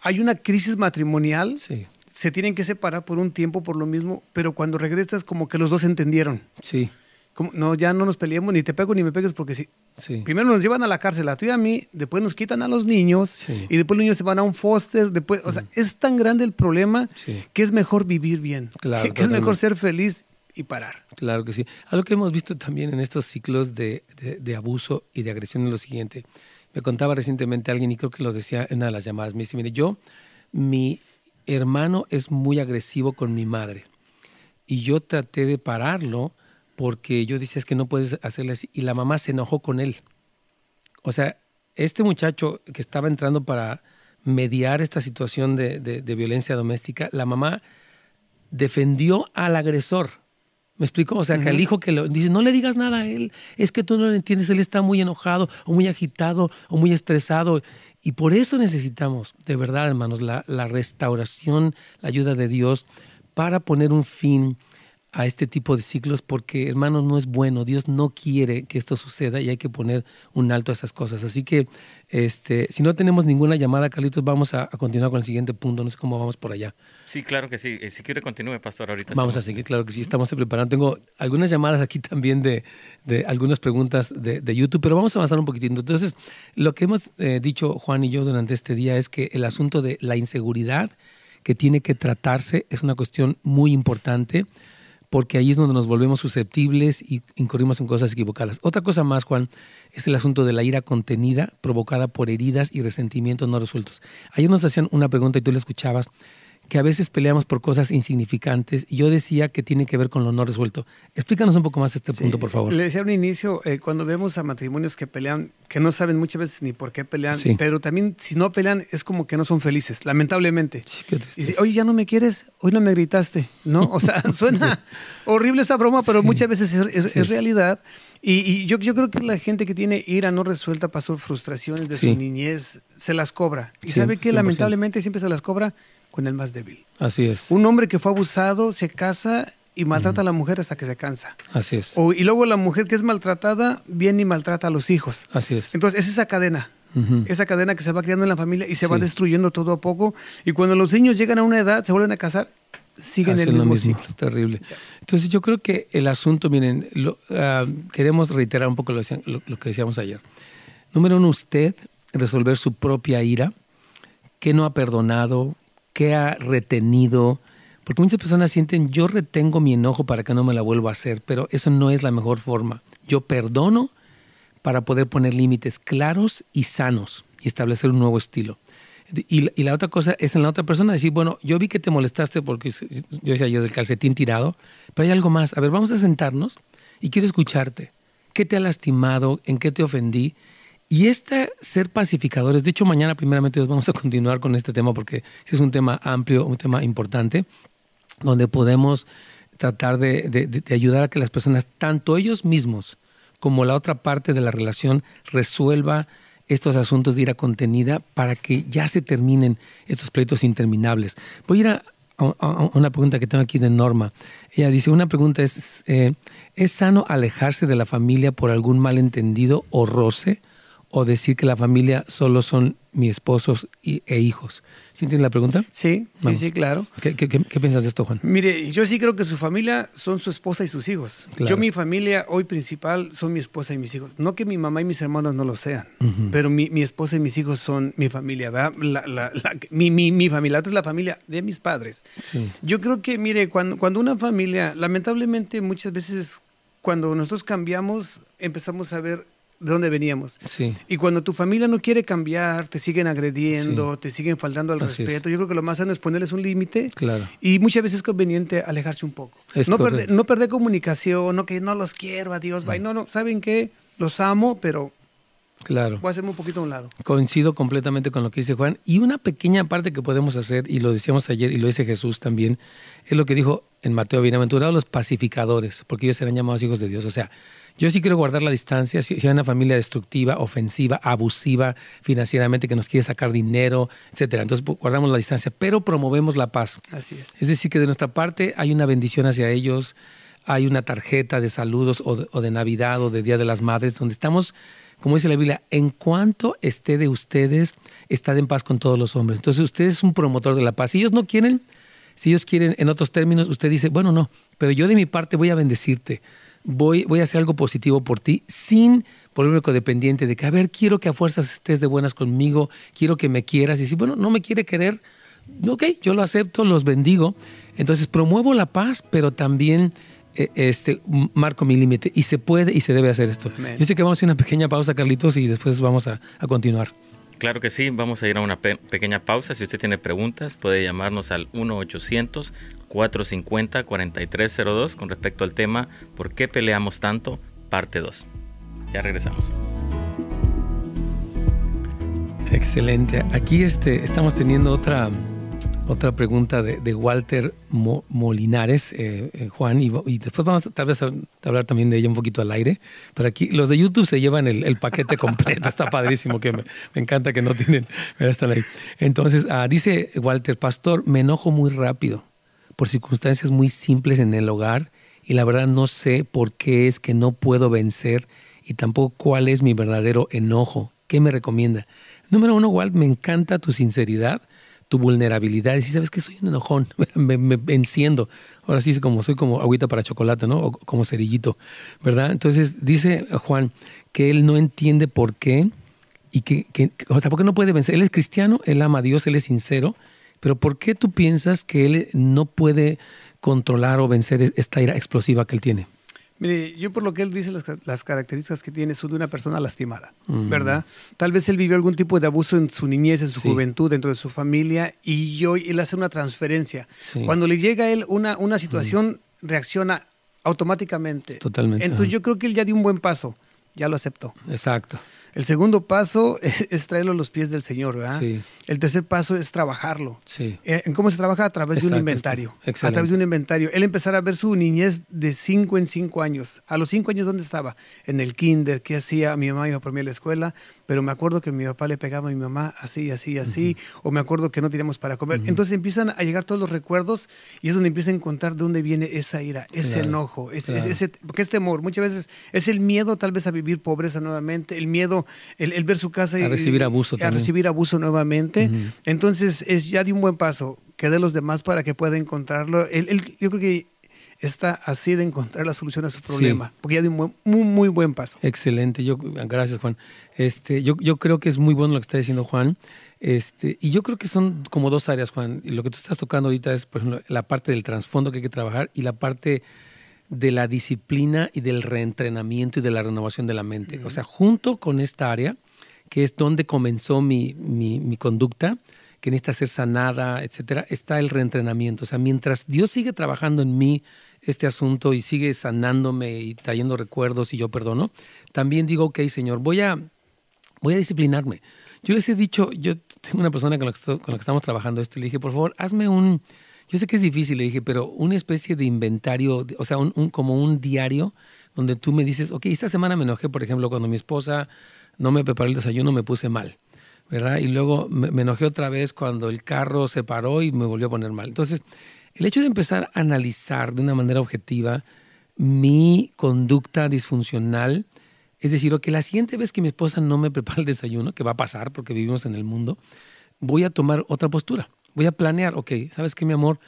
hay una crisis matrimonial, Sí. se tienen que separar por un tiempo por lo mismo, pero cuando regresas como que los dos entendieron. Sí. Como, no, ya no nos peleemos, ni te pego ni me pegues, porque si, Sí. primero nos llevan a la cárcel, a tú y a mí, después nos quitan a los niños, Sí. y después los niños se van a un foster, después, o sea, es tan grande el problema Sí. que es mejor vivir bien, Claro, que, que es mejor ser feliz y parar. Claro que sí. Algo que hemos visto también en estos ciclos de, de- de abuso y de agresión es lo siguiente. Me contaba recientemente alguien, y creo que lo decía en una de las llamadas, me dice, mire, yo, mi hermano es muy agresivo con mi madre. Y yo traté de pararlo porque yo decía, es que no puedes hacerle así. Y la mamá se enojó con él. O sea, este muchacho que estaba entrando para mediar esta situación de, de- de violencia doméstica, la mamá defendió al agresor. ¿Me explico? O sea, que al hijo que lo dice, no le digas nada a él, es que tú no lo entiendes, él está muy enojado o muy agitado o muy estresado. Y por eso necesitamos, de verdad, hermanos, la, la restauración, la ayuda de Dios para poner un fin a este tipo de ciclos porque, hermano, no es bueno. Dios no quiere que esto suceda y hay que poner un alto a esas cosas. Así que, este, si no tenemos ninguna llamada, Carlitos, vamos a, continuar con el siguiente punto. No sé cómo vamos por allá. Sí, claro que sí. Eh, si quiere, continúe, pastor, ahorita. Vamos a seguir, claro que sí. Estamos preparando. Tengo algunas llamadas aquí también de, de algunas preguntas de, de, YouTube, pero vamos a avanzar un poquitito. Entonces, lo que hemos eh, dicho Juan y yo durante este día es que el asunto de la inseguridad que tiene que tratarse es una cuestión muy importante porque ahí es donde nos volvemos susceptibles y incurrimos en cosas equivocadas. Otra cosa más, Juan, es el asunto de la ira contenida provocada por heridas y resentimientos no resueltos. Ayer nos hacían una pregunta y tú la escuchabas que a veces peleamos por cosas insignificantes y yo decía que tiene que ver con lo no resuelto. Explícanos un poco más este punto, por favor. Le decía un inicio, eh, cuando vemos a matrimonios que pelean, que no saben muchas veces ni por qué pelean, pero también si no pelean es como que no son felices, lamentablemente. y Oye, ya no me quieres, hoy no me gritaste, ¿no? O sea, suena horrible esa broma, pero muchas veces es, realidad. Y, yo, yo creo que la gente que tiene ira no resuelta, pasó frustraciones de su niñez, se las cobra. Y sabe que lamentablemente siempre se las cobra con el más débil. Así es. Un hombre que fue abusado se casa y maltrata a la mujer hasta que se cansa. Así es. y luego la mujer que es maltratada viene y maltrata a los hijos. Así es. Entonces es esa cadena. Esa cadena que se va creando en la familia y se va destruyendo todo a poco. Y cuando los niños llegan a una edad, se vuelven a casar, siguen el mismo, ciclo. Es terrible. Entonces yo creo que el asunto, miren, ah, queremos reiterar un poco lo, lo, que decíamos ayer. Número uno, usted resolver su propia ira, que no ha perdonado, qué ha retenido. Porque muchas personas sienten, yo retengo mi enojo para que no me la vuelva a hacer, pero eso no es la mejor forma. Yo perdono para poder poner límites claros y sanos y establecer un nuevo estilo. Y, la otra cosa es en la otra persona decir, bueno, yo vi que te molestaste porque yo decía yo del calcetín tirado, pero hay algo más. A ver, vamos a sentarnos y quiero escucharte. ¿Qué te ha lastimado? ¿En qué te ofendí? Y este ser pacificadores, de hecho mañana primeramente vamos a continuar con este tema porque es un tema amplio, un tema importante, donde podemos tratar de, ayudar a que las personas, tanto ellos mismos como la otra parte de la relación, resuelva estos asuntos de ira contenida para que ya se terminen estos pleitos interminables. Voy a ir a, una pregunta que tengo aquí de Norma. Ella dice, una pregunta es, eh, ¿es sano alejarse de la familia por algún malentendido o roce? O decir que la familia solo son mi esposo e hijos. ¿Sí entiendes la pregunta? Sí, sí, sí, claro. ¿Qué, piensas de esto, Juan? Mire, yo sí creo que su familia son su esposa y sus hijos. Yo mi familia hoy principal son mi esposa y mis hijos. No que mi mamá y mis hermanos no lo sean, pero mi, esposa y mis hijos son mi familia, ¿verdad? mi, mi, familia, otra es la familia de mis padres. Yo creo que, mire, cuando, cuando una familia, lamentablemente muchas veces cuando nosotros cambiamos, empezamos a ver de dónde veníamos. Sí. Y cuando tu familia no quiere cambiar, te siguen agrediendo, te siguen faltando al respeto, yo creo que lo más sano es ponerles un límite. Claro. Y muchas veces es conveniente alejarse un poco. no, perder, no perder comunicación, no que no los quiero, adiós, bye. No, no, ¿saben qué? Los amo, pero Claro. Voy a hacerme un poquito a un lado. Coincido completamente con lo que dice Juan. Y una pequeña parte que podemos hacer, y lo decíamos ayer y lo dice Jesús también, es lo que dijo en Mateo, bienaventurados los pacificadores, porque ellos serán llamados hijos de Dios. O sea, yo sí quiero guardar la distancia. Si, hay una familia destructiva, ofensiva, abusiva financieramente, que nos quiere sacar dinero, etcétera, entonces guardamos la distancia, pero promovemos la paz. Así es. Es decir, que de nuestra parte hay una bendición hacia ellos, hay una tarjeta de saludos o de, Navidad o de Día de las Madres, donde estamos, como dice la Biblia, en cuanto esté de ustedes, estad en paz con todos los hombres. Entonces usted es un promotor de la paz. Si ellos no quieren, si ellos quieren, en otros términos, usted dice, bueno, no, pero yo de mi parte voy a bendecirte voy, voy a hacer algo positivo por ti sin volverme codependiente de que, a ver, quiero que a fuerzas estés de buenas conmigo, quiero que me quieras. Y si, bueno, no me quiere querer, ok, yo lo acepto, los bendigo. Entonces promuevo la paz, pero también eh, este, marco mi límite. Y se puede y se debe hacer esto. Yo sé que vamos a hacer una pequeña pausa, Carlitos, y después vamos a, a continuar. Claro que sí, vamos a ir a una pequeña pausa. Si usted tiene preguntas, puede llamarnos al 1-800-450-4302 con respecto al tema ¿Por qué peleamos tanto? Parte 2. Ya regresamos. Excelente. Aquí este, estamos teniendo otra otra pregunta de, Walter Molinares, eh, eh, Juan, y, después vamos a, tal vez a, hablar también de ella un poquito al aire. Pero aquí los de YouTube se llevan el, paquete completo, está padrísimo, que me, encanta que no tienen, están ahí. Entonces, ah, dice Walter, pastor, me enojo muy rápido por circunstancias muy simples en el hogar y la verdad no sé por qué es que no puedo vencer y tampoco cuál es mi verdadero enojo. ¿Qué me recomienda? Número uno, Walt, me encanta tu sinceridad, tu vulnerabilidad. Si sabes que soy un enojón, me, enciendo. Ahora sí, como soy como agüita para chocolate, ¿no? O como cerillito, ¿verdad? Entonces dice Juan que él no entiende por qué y que, que, o sea, ¿por no puede vencer? Él es cristiano, él ama a Dios, él es sincero, pero ¿por qué tú piensas que él no puede controlar o vencer esta ira explosiva que él tiene? Mire, yo por lo que él dice, las, características que tiene son de una persona lastimada, mm. ¿verdad? Tal vez él vivió algún tipo de abuso en su niñez, en su juventud, dentro de su familia, y yo, él hace una transferencia. Cuando le llega a él una, una situación, reacciona automáticamente. Totalmente. Entonces yo creo que él ya dio un buen paso, ya lo aceptó. Exacto. El segundo paso es, traerlo a los pies del Señor, ¿verdad? Sí. El tercer paso es trabajarlo. Sí. Eh, ¿En cómo se trabaja? A través de un inventario. A través de un inventario. Él empezar a ver su niñez de cinco en cinco años. A los cinco años, ¿dónde estaba? En el kinder. ¿Qué hacía? Mi mamá iba por mí a la escuela, pero me acuerdo que mi papá le pegaba a mi mamá así, así, así. O me acuerdo que no teníamos para comer. Entonces empiezan a llegar todos los recuerdos y es donde empiezan a encontrar de dónde viene esa ira, ese enojo, ese, porque es temor. Muchas veces es el miedo tal vez a vivir pobreza nuevamente, el miedo, el, ver su casa y a recibir abuso a recibir abuso nuevamente. Entonces es ya de un buen paso que de los demás para que pueda encontrarlo. Él, yo creo que está así de encontrar la solución a su problema, porque ya de un muy, muy buen paso. Excelente, yo, gracias Juan. Este, yo, yo creo que es muy bueno lo que está diciendo Juan. Este, y yo creo que son como dos áreas, Juan. Y lo que tú estás tocando ahorita es, por ejemplo, la parte del trasfondo que hay que trabajar y la parte de la disciplina y del reentrenamiento y de la renovación de la mente. O sea, junto con esta área, que es donde comenzó mi, mi, conducta, que necesita ser sanada, etcétera, está el reentrenamiento. O sea, mientras Dios sigue trabajando en mí este asunto y sigue sanándome y trayendo recuerdos y yo perdono, también digo, ok, Señor, voy a, voy a disciplinarme. Yo les he dicho, yo tengo una persona con la que, con la que estamos trabajando esto y le dije, por favor, hazme un, yo sé que es difícil, le dije, pero una especie de inventario, o sea, un, como un diario donde tú me dices, ok, esta semana me enojé, por ejemplo, cuando mi esposa no me preparó el desayuno, me puse mal, ¿verdad? Y luego me, enojé otra vez cuando el carro se paró y me volvió a poner mal. Entonces, el hecho de empezar a analizar de una manera objetiva mi conducta disfuncional, es decir, que la siguiente vez que mi esposa no me prepara el desayuno, que va a pasar porque vivimos en el mundo, voy a tomar otra postura voy a planear, ok, ¿sabes qué, mi amor?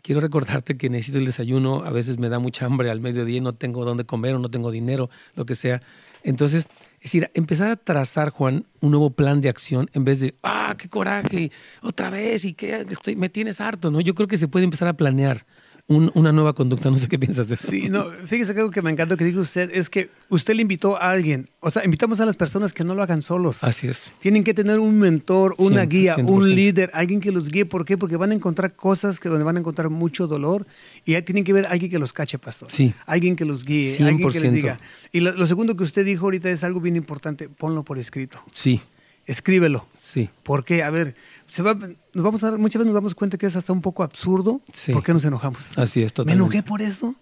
Quiero recordarte que necesito el desayuno, a veces me da mucha hambre al mediodía no tengo dónde comer o no tengo dinero, lo que sea. Entonces, es decir, empezar a trazar, Juan, un nuevo plan de acción en vez de, ah, qué coraje, otra vez y que estoy, me tienes harto, ¿no? Yo creo que se puede empezar a planear una nueva conducta. No sé qué piensas de eso. Sí, no, fíjese que algo que me encanta que dijo usted es que usted le invitó a alguien. O sea, invitamos a las personas que no lo hagan solos. Así es. Tienen que tener un mentor, una guía, un líder, alguien que los guíe. ¿Por qué? Porque van a encontrar cosas que donde van a encontrar mucho dolor y tienen que ver alguien que los cache, pastor. Sí. Alguien que los guíe, alguien que les diga. Y lo, lo segundo que usted dijo ahorita es algo bien importante. Ponlo por escrito. Sí escríbelo. Sí. Porque, a ver, se va, nos vamos a dar, muchas veces nos damos cuenta que es hasta un poco absurdo. Sí. ¿Por qué nos enojamos? Así es, totalmente. Me enojé por esto,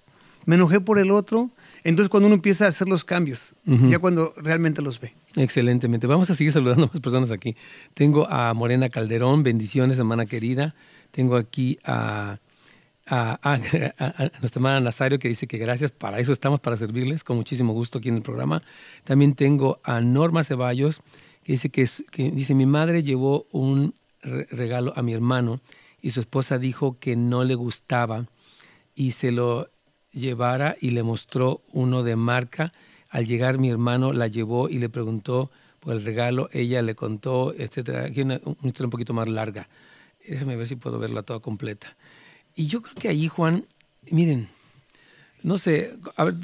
me enojé por el otro. Entonces, cuando uno empieza a hacer los cambios, ya cuando realmente los ve. Excelentemente. Vamos a seguir saludando a más personas aquí. Tengo a Morena Calderón, bendiciones, hermana querida. Tengo aquí a, a, a, a, nuestra hermana Nazario que dice que gracias, para eso estamos, para servirles, con muchísimo gusto aquí en el programa. También tengo a Norma Ceballos que dice que, dice mi madre llevó un regalo a mi hermano y su esposa dijo que no le gustaba y se lo llevara y le mostró uno de marca. Al llegar mi hermano la llevó y le preguntó por el regalo, ella le contó, etcétera. Aquí una historia un poquito más larga. Déjame ver si puedo verla toda completa. Y yo creo que ahí, Juan, miren, no sé, a ver,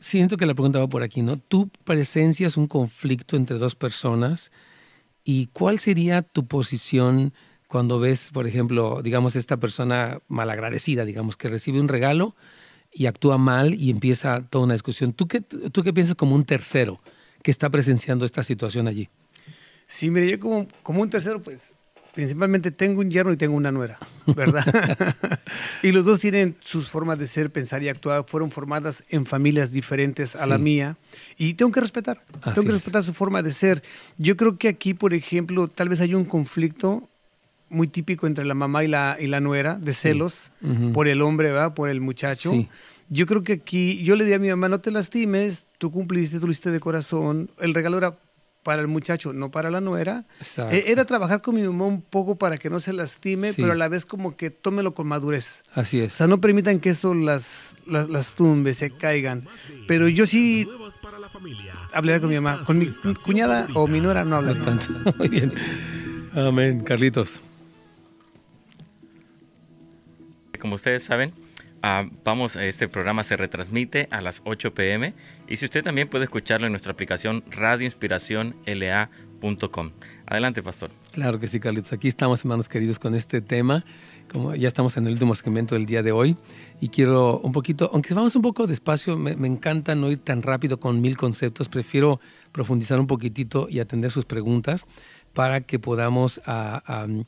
siento que la pregunta va por aquí, ¿no? Tú presencias un conflicto entre dos personas y ¿cuál sería tu posición cuando ves, por ejemplo, digamos, esta persona malagradecida, digamos, que recibe un regalo y actúa mal y empieza toda una discusión? ¿Tú qué, tú qué piensas como un tercero que está presenciando esta situación allí? Sí, mire, yo como, como un tercero, pues principalmente tengo un yerno y tengo una nuera, ¿verdad? y los dos tienen sus formas de ser, pensar y actuar, fueron formadas en familias diferentes a la mía y tengo que respetar, tengo que respetar su forma de ser. Yo creo que aquí, por ejemplo, tal vez hay un conflicto muy típico entre la mamá y la, y la nuera, de celos por el hombre, ¿verdad? Por el muchacho. yo creo que aquí, yo le di a mi mamá, no te lastimes, tú cumpliste, tú lo hiciste de corazón. El regalo era para el muchacho, no para la nuera. E, era trabajar con mi mamá un poco para que no se lastime, pero a la vez como que tómelo con madurez. Así es. O sea, no permitan que esto las, las, tumbe, se caigan. Pero yo sí hablaré con mi mamá. Con mi cuñada o mi nuera no hablaré. tanto. Muy bien. Amén. Carlitos. Como ustedes saben, Ah, vamos, este programa se retransmite a las 8 pm y si usted también puede escucharlo en nuestra aplicación radioinspiracionla.com. Adelante, pastor. Claro que sí, Carlitos. Aquí estamos, hermanos queridos, con este tema. Como ya estamos en el último segmento del día de hoy y quiero un poquito, aunque vamos un poco despacio, me, encanta no ir tan rápido con mil conceptos, prefiero profundizar un poquitito y atender sus preguntas para que podamos uh,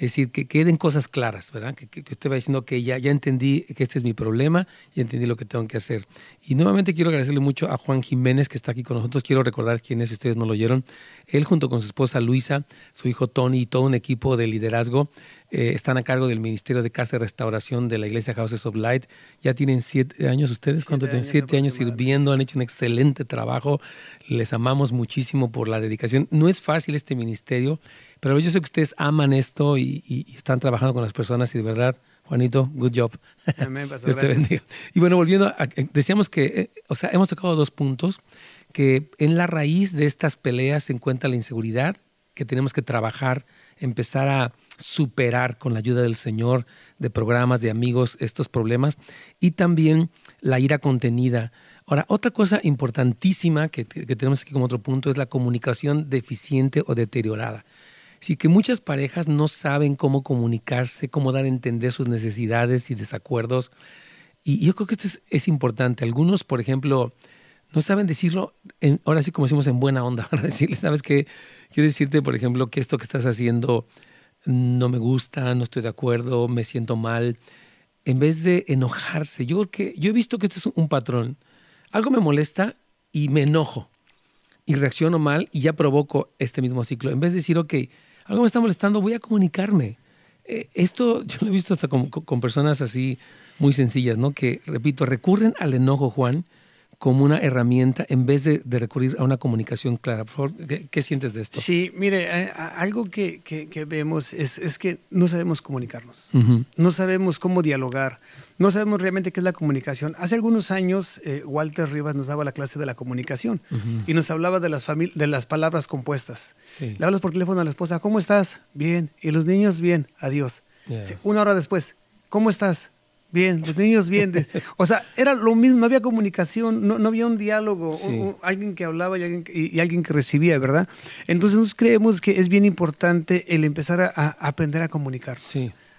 es decir, que queden cosas claras, ¿verdad? Que, que, usted va diciendo que ya, ya entendí que este es mi problema, ya entendí lo que tengo que hacer. Y nuevamente quiero agradecerle mucho a Juan Jiménez que está aquí con nosotros. Quiero recordar quién es, si ustedes no lo oyeron. Él junto con su esposa Luisa, su hijo Tony y todo un equipo de liderazgo eh, están a cargo del Ministerio de Casa de Restauración de la Iglesia Houses of Light. Ya tienen siete años ustedes, ¿cuánto tienen? Siete años sirviendo, han hecho un excelente trabajo. Les amamos muchísimo por la dedicación. No es fácil este ministerio, pero yo sé que ustedes aman esto y, están trabajando con las personas y de verdad, Juanito, good job. Amén, Dios Y bueno, volviendo, a, decíamos que, eh, o sea, hemos tocado dos puntos, que en la raíz de estas peleas se encuentra la inseguridad, que tenemos que trabajar empezar a superar con la ayuda del Señor, de programas, de amigos, estos problemas y también la ira contenida. Ahora, otra cosa importantísima que, tenemos aquí como otro punto es la comunicación deficiente o deteriorada. Sí, que muchas parejas no saben cómo comunicarse, cómo dar a entender sus necesidades y desacuerdos. Y yo creo que esto es, importante. Algunos, por ejemplo, no saben decirlo, ahora sí como decimos en buena onda, para decirle, ¿sabes qué? Quiero decirte, por ejemplo, que esto que estás haciendo no me gusta, no estoy de acuerdo, me siento mal. En vez de enojarse, yo que yo he visto que esto es un patrón. Algo me molesta y me enojo y reacciono mal y ya provoco este mismo ciclo. En vez de decir, ok, algo me está molestando, voy a comunicarme. Eh, esto yo lo he visto hasta con, con personas así muy sencillas, ¿no? Que, repito, recurren al enojo, Juan, como una herramienta en vez de, recurrir a una comunicación clara. ¿qué, sientes de esto? Sí, mire, eh, algo que, vemos es, que no sabemos comunicarnos, no sabemos cómo dialogar, no sabemos realmente qué es la comunicación. Hace algunos años eh, Walter Rivas nos daba la clase de la comunicación y nos hablaba de las, de las palabras compuestas. Le hablas por teléfono a la esposa, ¿cómo estás? Bien. ¿Y los niños? Bien, adiós. Una hora después, ¿cómo estás? Bien, los niños bien. o sea, era lo mismo, no había comunicación, no, había un diálogo, alguien que hablaba y alguien, que recibía, ¿verdad? Entonces nosotros creemos que es bien importante el empezar a, aprender a comunicarnos,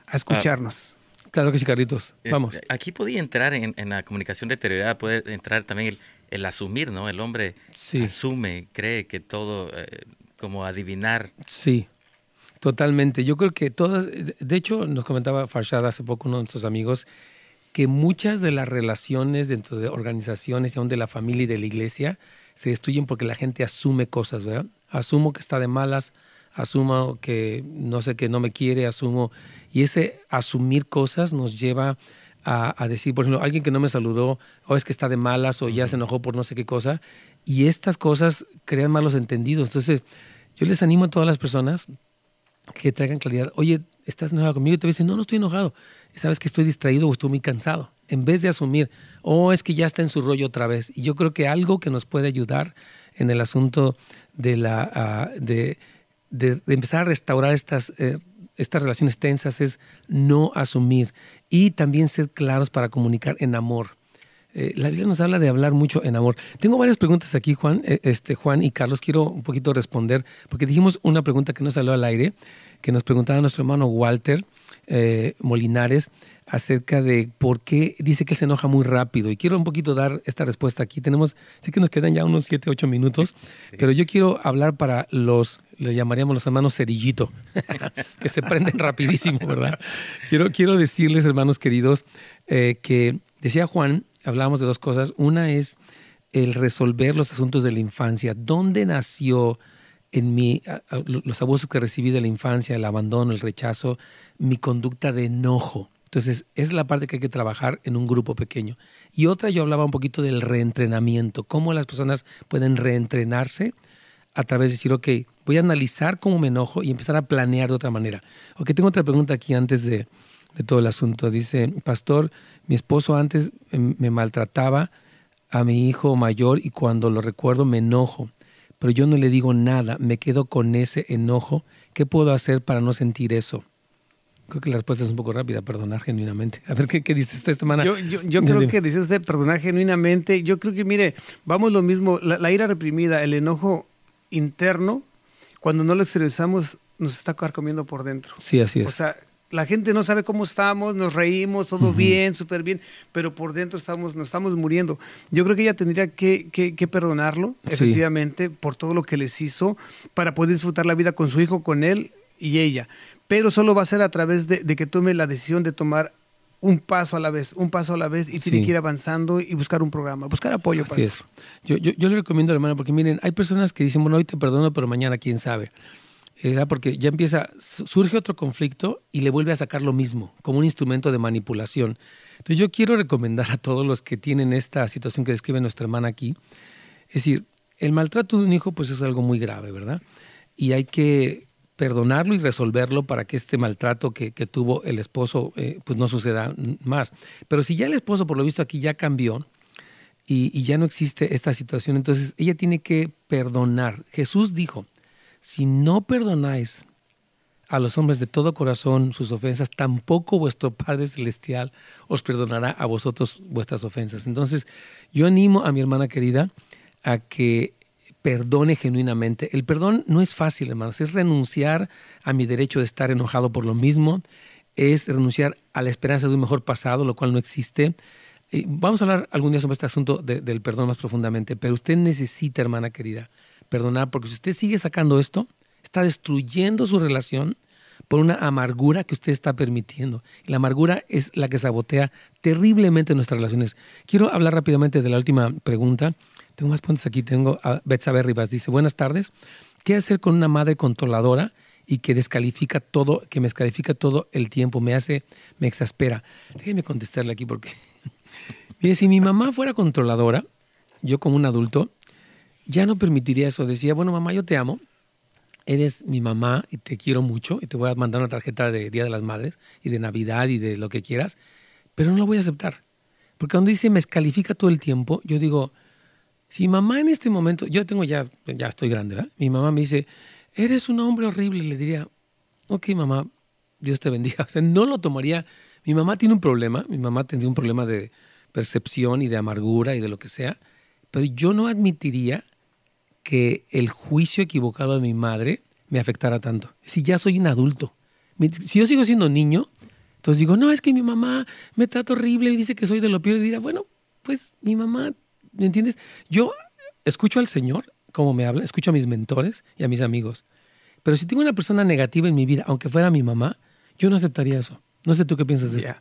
a escucharnos. Claro que sí, Carlitos. Vamos. aquí podía entrar en, la comunicación deteriorada, puede entrar también el, asumir, ¿no? El hombre asume, cree que todo, eh, como adivinar. Sí. Totalmente. Yo creo que todas, de hecho, nos comentaba Farshad hace poco uno de nuestros amigos, que muchas de las relaciones dentro de organizaciones y aún de la familia y de la iglesia se destruyen porque la gente asume cosas, ¿verdad? Asumo que está de malas, asumo que no sé, que no me quiere, asumo. Y ese asumir cosas nos lleva a, decir, por ejemplo, alguien que no me saludó, o es que está de malas, o ya se enojó por no sé qué cosa. Y estas cosas crean malos entendidos. Entonces, yo les animo a todas las personas que traigan claridad. Oye, ¿estás enojado conmigo? Y te dicen, no, no estoy enojado. Sabes que estoy distraído o estoy muy cansado. En vez de asumir, oh, es que ya está en su rollo otra vez. Y yo creo que algo que nos puede ayudar en el asunto de, la, ah, de, de, empezar a restaurar estas, eh, estas relaciones tensas es no asumir y también ser claros para comunicar en amor. Eh, la Biblia nos habla de hablar mucho en amor. Tengo varias preguntas aquí, Juan, eh, este, Juan y Carlos. Quiero un poquito responder, porque dijimos una pregunta que no salió al aire, que nos preguntaba nuestro hermano Walter eh, Molinares acerca de por qué dice que él se enoja muy rápido. Y quiero un poquito dar esta respuesta aquí. Tenemos, sí que nos quedan ya unos 7, 8 minutos, pero yo quiero hablar para los, le llamaríamos los hermanos cerillito, que se prenden rapidísimo, ¿verdad? Quiero, quiero decirles, hermanos queridos, que decía Juan, hablábamos de dos cosas. Una es el resolver los asuntos de la infancia. ¿Dónde nació en mí los abusos que recibí de la infancia, el abandono, el rechazo, mi conducta de enojo? Entonces, es la parte que hay que trabajar en un grupo pequeño. Y otra, yo hablaba un poquito del reentrenamiento, cómo las personas pueden reentrenarse a través de decir, ok, voy a analizar cómo me enojo y empezar a planear de otra manera. Ok, tengo otra pregunta aquí antes de, todo el asunto. Dice, pastor, mi esposo antes em, me maltrataba a mi hijo mayor y cuando lo recuerdo me enojo, pero yo no le digo nada, me quedo con ese enojo. ¿Qué puedo hacer para no sentir eso? Creo que la respuesta es un poco rápida, perdonar genuinamente. A ver, ¿qué, qué dice esta semana? Yo, yo, creo que dice usted perdonar genuinamente. Yo creo que, mire, vamos lo mismo, la, ira reprimida, el enojo interno, cuando no lo expresamos, nos está carcomiendo por dentro. Sí, así es. O sea, la gente no sabe cómo estamos, nos reímos, todo bien, súper bien, pero por dentro estamos, nos estamos muriendo. Yo creo que ella tendría que, que, perdonarlo, efectivamente, por todo lo que les hizo, para poder disfrutar la vida con su hijo, con él y ella pero solo va a ser a través de, que tome la decisión de tomar un paso a la vez, un paso a la vez y tiene que ir avanzando y buscar un programa, buscar apoyo. Así es. Yo, yo, yo, le recomiendo, hermano, porque miren, hay personas que dicen, bueno, hoy te perdono, pero mañana quién sabe. Eh, porque ya empieza, surge otro conflicto y le vuelve a sacar lo mismo, como un instrumento de manipulación. Entonces yo quiero recomendar a todos los que tienen esta situación que describe nuestra hermana aquí, es decir, el maltrato de un hijo pues es algo muy grave, ¿verdad? Y hay que perdonarlo y resolverlo para que este maltrato que, tuvo el esposo eh, pues no suceda más. Pero si ya el esposo, por lo visto aquí, ya cambió y, ya no existe esta situación, entonces ella tiene que perdonar. Jesús dijo, si no perdonáis a los hombres de todo corazón sus ofensas, tampoco vuestro Padre Celestial os perdonará a vosotros vuestras ofensas. Entonces, yo animo a mi hermana querida a que perdone genuinamente. El perdón no es fácil, hermanos, es renunciar a mi derecho de estar enojado por lo mismo, es renunciar a la esperanza de un mejor pasado, lo cual no existe. vamos a hablar algún día sobre este asunto del perdón más profundamente, pero usted necesita, hermana querida, perdonar, porque si usted sigue sacando esto, está destruyendo su relación por una amargura que usted está permitiendo. Y la amargura es la que sabotea terriblemente nuestras relaciones. Quiero hablar rápidamente de la última pregunta tengo más puntos aquí. Tengo a Betsabe Rivas. Dice, buenas tardes. ¿Qué hacer con una madre controladora y que descalifica todo, que me descalifica todo el tiempo? Me hace, me exaspera. Déjeme contestarle aquí porque... Mire, si mi mamá fuera controladora, yo como un adulto, ya no permitiría eso. Decía, bueno, mamá, yo te amo, eres mi mamá y te quiero mucho y te voy a mandar una tarjeta de Día de las Madres y de Navidad y de lo que quieras, pero no lo voy a aceptar. Porque cuando dice me descalifica todo el tiempo, yo digo, si mamá en este momento, yo tengo ya, ya estoy grande, ¿verdad? Mi mamá me dice, eres un hombre horrible, le diría, ok mamá, Dios te bendiga. O sea, no lo tomaría. Mi mamá tiene un problema, mi mamá tendría un problema de percepción y de amargura y de lo que sea, pero yo no admitiría que el juicio equivocado de mi madre me afectara tanto. Si ya soy un adulto, si yo sigo siendo niño, entonces digo, no, es que mi mamá me trata horrible y dice que soy de lo peor, y diría, bueno, pues mi mamá ¿Me entiendes? Yo escucho al Señor, como me habla, escucho a mis mentores y a mis amigos. Pero si tengo una persona negativa en mi vida, aunque fuera mi mamá, yo no aceptaría eso. No sé tú qué piensas de eso.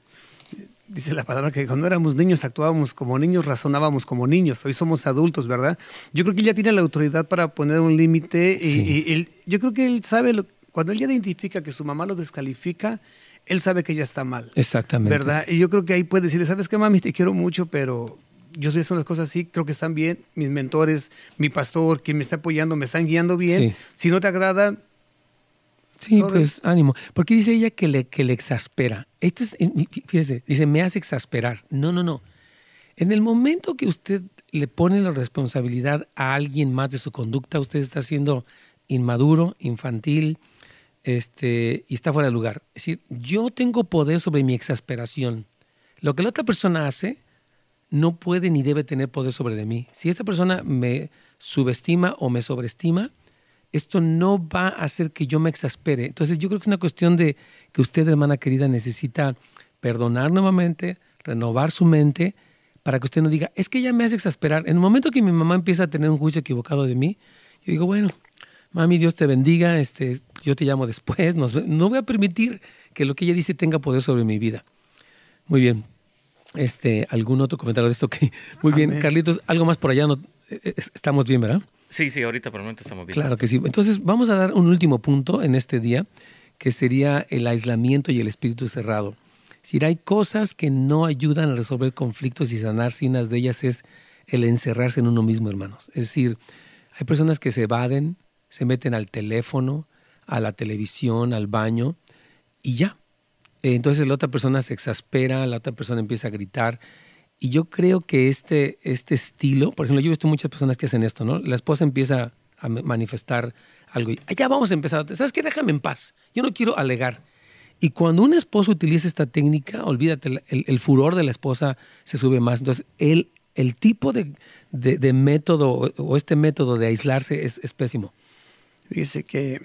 Dice la palabra que cuando éramos niños actuábamos como niños, razonábamos como niños. Hoy somos adultos, ¿verdad? Yo creo que él ya tiene la autoridad para poner un límite y, yo creo que él sabe, cuando él ya identifica que su mamá lo descalifica, él sabe que ya está mal. Exactamente. ¿Verdad? Y yo creo que ahí puede decirle, ¿sabes qué, mami? Te quiero mucho, pero yo estoy haciendo las cosas así, creo que están bien, mis mentores, mi pastor, quien me está apoyando, me están guiando bien. Si no te agrada... Sí, pues ánimo. Porque dice ella que le, que le exaspera. Esto es, fíjese, dice, me hace exasperar. No, no, no. En el momento que usted le pone la responsabilidad a alguien más de su conducta, usted está siendo inmaduro, infantil, este, y está fuera de lugar. Es decir, yo tengo poder sobre mi exasperación. Lo que la otra persona hace, no puede ni debe tener poder sobre de mí. Si esta persona me subestima o me sobreestima, esto no va a hacer que yo me exaspere. Entonces yo creo que es una cuestión de que usted, hermana querida, necesita perdonar nuevamente, renovar su mente, para que usted no diga, es que ella me hace exasperar. En el momento que mi mamá empieza a tener un juicio equivocado de mí, yo digo, bueno, mami, Dios te bendiga, este, yo te llamo después, no voy a permitir que lo que ella dice tenga poder sobre mi vida. Muy bien, este, ¿Algún otro comentario de esto? que Muy bien, Carlitos, algo más por allá. No, eh, eh, estamos bien, ¿verdad? Sí, sí, ahorita por el momento estamos bien. Claro que sí. Entonces, vamos a dar un último punto en este día, que sería el aislamiento y el espíritu cerrado. Si hay cosas que no ayudan a resolver conflictos y sanarse, y una de ellas es el encerrarse en uno mismo, hermanos. Es decir, hay personas que se evaden, se meten al teléfono, a la televisión, al baño, y ya. Entonces la otra persona se exaspera, la otra persona empieza a gritar. Y yo creo que este, este estilo, por ejemplo, yo he visto muchas personas que hacen esto, ¿no? La esposa empieza a manifestar algo y ya vamos a empezar. ¿Sabes qué? Déjame en paz. Yo no quiero alegar. Y cuando un esposo utiliza esta técnica, olvídate, el, furor de la esposa se sube más. Entonces, el, el tipo de, de, método o este método de aislarse es, es pésimo. Dice que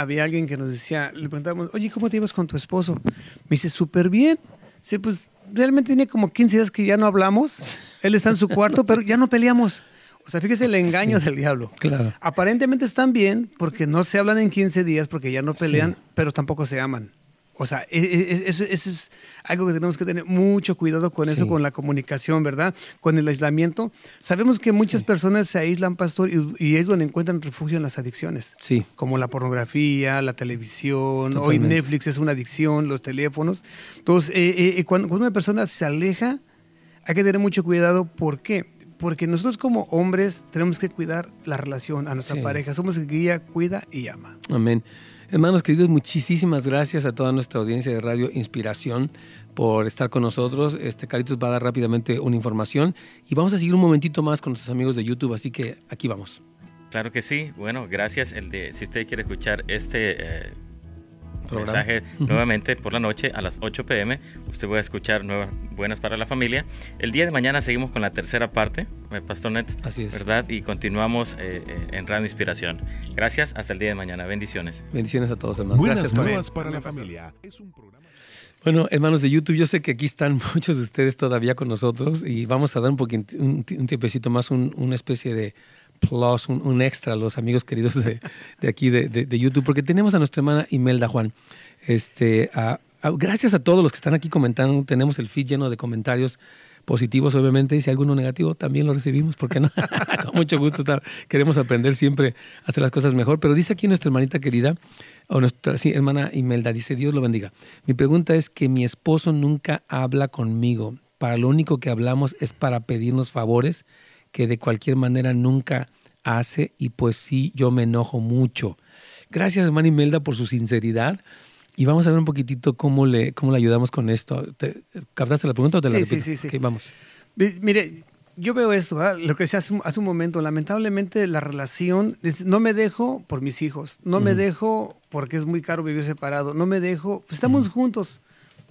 había alguien que nos decía, le preguntábamos, oye, ¿cómo te ibas con tu esposo? Me dice, súper bien. Sí, pues realmente tiene como 15 días que ya no hablamos. Él está en su cuarto, pero ya no peleamos. O sea, fíjese el engaño del diablo. Claro. Aparentemente están bien porque no se hablan en 15 días porque ya no pelean, pero tampoco se aman. O sea, e, e, e, eso, es algo que tenemos que tener mucho cuidado con eso, con la comunicación, ¿verdad? Con el aislamiento. Sabemos que muchas personas se aíslan, pastor, y, es donde encuentran refugio en las adicciones. Sí. Como la pornografía, la televisión, hoy Netflix es una adicción, los teléfonos. Entonces, eh, eh, cuando, una persona se aleja, hay que tener mucho cuidado. ¿Por qué? Porque nosotros como hombres tenemos que cuidar la relación a nuestra pareja. Somos el que guía, cuida y ama. Amén. Hermanos queridos, muchísimas gracias a toda nuestra audiencia de Radio Inspiración por estar con nosotros. Este Caritos va a dar rápidamente una información y vamos a seguir un momentito más con nuestros amigos de YouTube, así que aquí vamos. Claro que sí. Bueno, gracias. El de, si usted quiere escuchar este eh, mensaje nuevamente por la noche a las 8 pm. Usted va a escuchar nuevas buenas para la familia. El día de mañana seguimos con la tercera parte, eh, Pastor Net. Así es. ¿Verdad? Y continuamos eh, eh, en Radio Inspiración. Gracias, hasta el día de mañana. Bendiciones. Bendiciones a todos, hermanos. Buenas Gracias nuevas para la familia. Es un programa... Bueno, hermanos de YouTube, yo sé que aquí están muchos de ustedes todavía con nosotros y vamos a dar un, poquito, un, tiempecito más, una especie de plus, un, extra a los amigos queridos de, aquí de, YouTube, porque tenemos a nuestra hermana Imelda Juan. Este, gracias a todos los que están aquí comentando, tenemos el feed lleno de comentarios positivos, obviamente, y si alguno negativo también lo recibimos, porque no? Con mucho gusto queremos aprender siempre a hacer las cosas mejor. Pero dice aquí nuestra hermanita querida, o nuestra hermana Imelda, dice, Dios lo bendiga. Mi pregunta es que mi esposo nunca habla conmigo. Para lo único que hablamos es para pedirnos favores que de cualquier manera nunca hace y pues sí, yo me enojo mucho. Gracias, hermana Imelda, por su sinceridad. Y vamos a ver un poquitito cómo le, cómo le ayudamos con esto. ¿Te, ¿Captaste la pregunta o te la repito? Sí, sí, sí. vamos. Mire, yo veo esto, lo que decía hace, hace, un momento, lamentablemente la relación, no me dejo por mis hijos, no me dejo porque es muy caro vivir separado, no me dejo, pues estamos juntos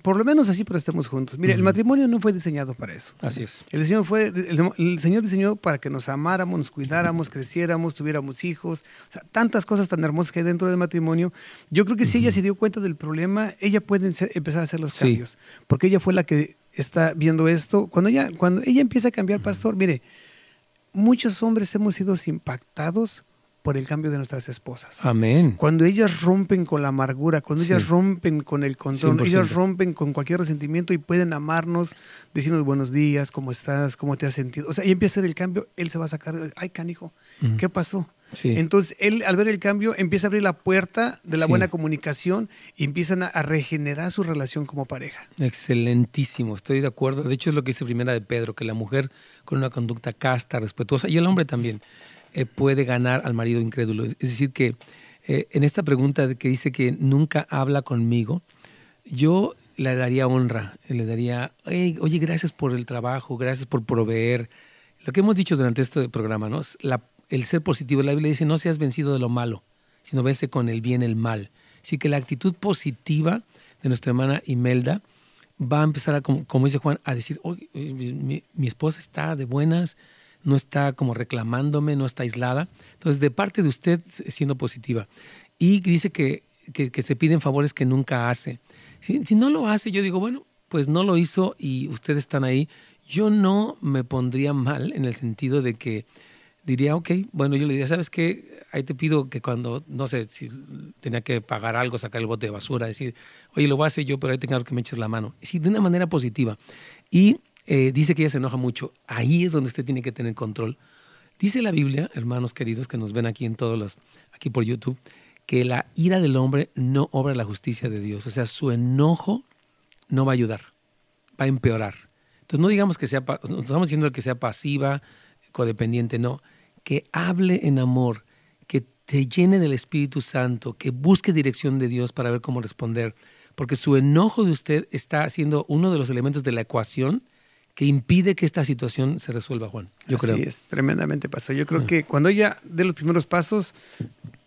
por lo menos así, pero estemos juntos. Mire, el matrimonio no fue diseñado para eso. Así es. El, Señor fue, el, Señor diseñó para que nos amáramos, nos cuidáramos, creciéramos, tuviéramos hijos. O sea, tantas cosas tan hermosas que hay dentro del matrimonio. Yo creo que si ella se dio cuenta del problema, ella puede empezar a hacer los cambios. Porque ella fue la que está viendo esto. Cuando ella, cuando ella empieza a cambiar, pastor, mire, muchos hombres hemos sido impactados por el cambio de nuestras esposas. Amén. Cuando ellas rompen con la amargura, cuando ellas rompen con el control, ellas rompen con cualquier resentimiento y pueden amarnos, decirnos buenos días, ¿cómo estás? ¿Cómo te has sentido? O sea, y empieza a hacer el cambio, él se va a sacar, ay, canijo, ¿qué pasó? Entonces, él al ver el cambio empieza a abrir la puerta de la buena comunicación y empiezan a, regenerar su relación como pareja. Excelentísimo, estoy de acuerdo. De hecho, es lo que dice primera de Pedro, que la mujer con una conducta casta, respetuosa, y el hombre también, eh, puede ganar al marido incrédulo. Es decir, que eh, en esta pregunta que dice que nunca habla conmigo, yo le daría honra, le daría, oye, gracias por el trabajo, gracias por proveer. Lo que hemos dicho durante este programa, ¿no? el ser positivo. La Biblia dice, no seas vencido de lo malo, sino vence con el bien el mal. Así que la actitud positiva de nuestra hermana Imelda va a empezar, a, como, dice Juan, a decir, mi esposa está de buenas, no está como reclamándome, no está aislada. Entonces, de parte de usted, siendo positiva. Y dice que, que, se piden favores que nunca hace. Si, si, no lo hace, yo digo, bueno, pues no lo hizo y ustedes están ahí. Yo no me pondría mal en el sentido de que diría, ok, bueno, yo le diría, ¿sabes qué? Ahí te pido que cuando, no sé, si tenía que pagar algo, sacar el bote de basura, decir, oye, lo voy a hacer yo, pero ahí tengo que me eches la mano. Sí, de una manera positiva. Y eh, dice que ella se enoja mucho. Ahí es donde usted tiene que tener control. Dice la Biblia, hermanos queridos que nos ven aquí en todos los, aquí por YouTube, que la ira del hombre no obra la justicia de Dios. O sea, su enojo no va a ayudar, va a empeorar. Entonces no digamos que sea, no estamos diciendo que sea pasiva, codependiente, no, que hable en amor, que te llene del Espíritu Santo, que busque dirección de Dios para ver cómo responder, porque su enojo de usted está siendo uno de los elementos de la ecuación que impide que esta situación se resuelva, Juan. Yo Así es, tremendamente, pastor. Yo creo ah. que cuando ella dé los primeros pasos,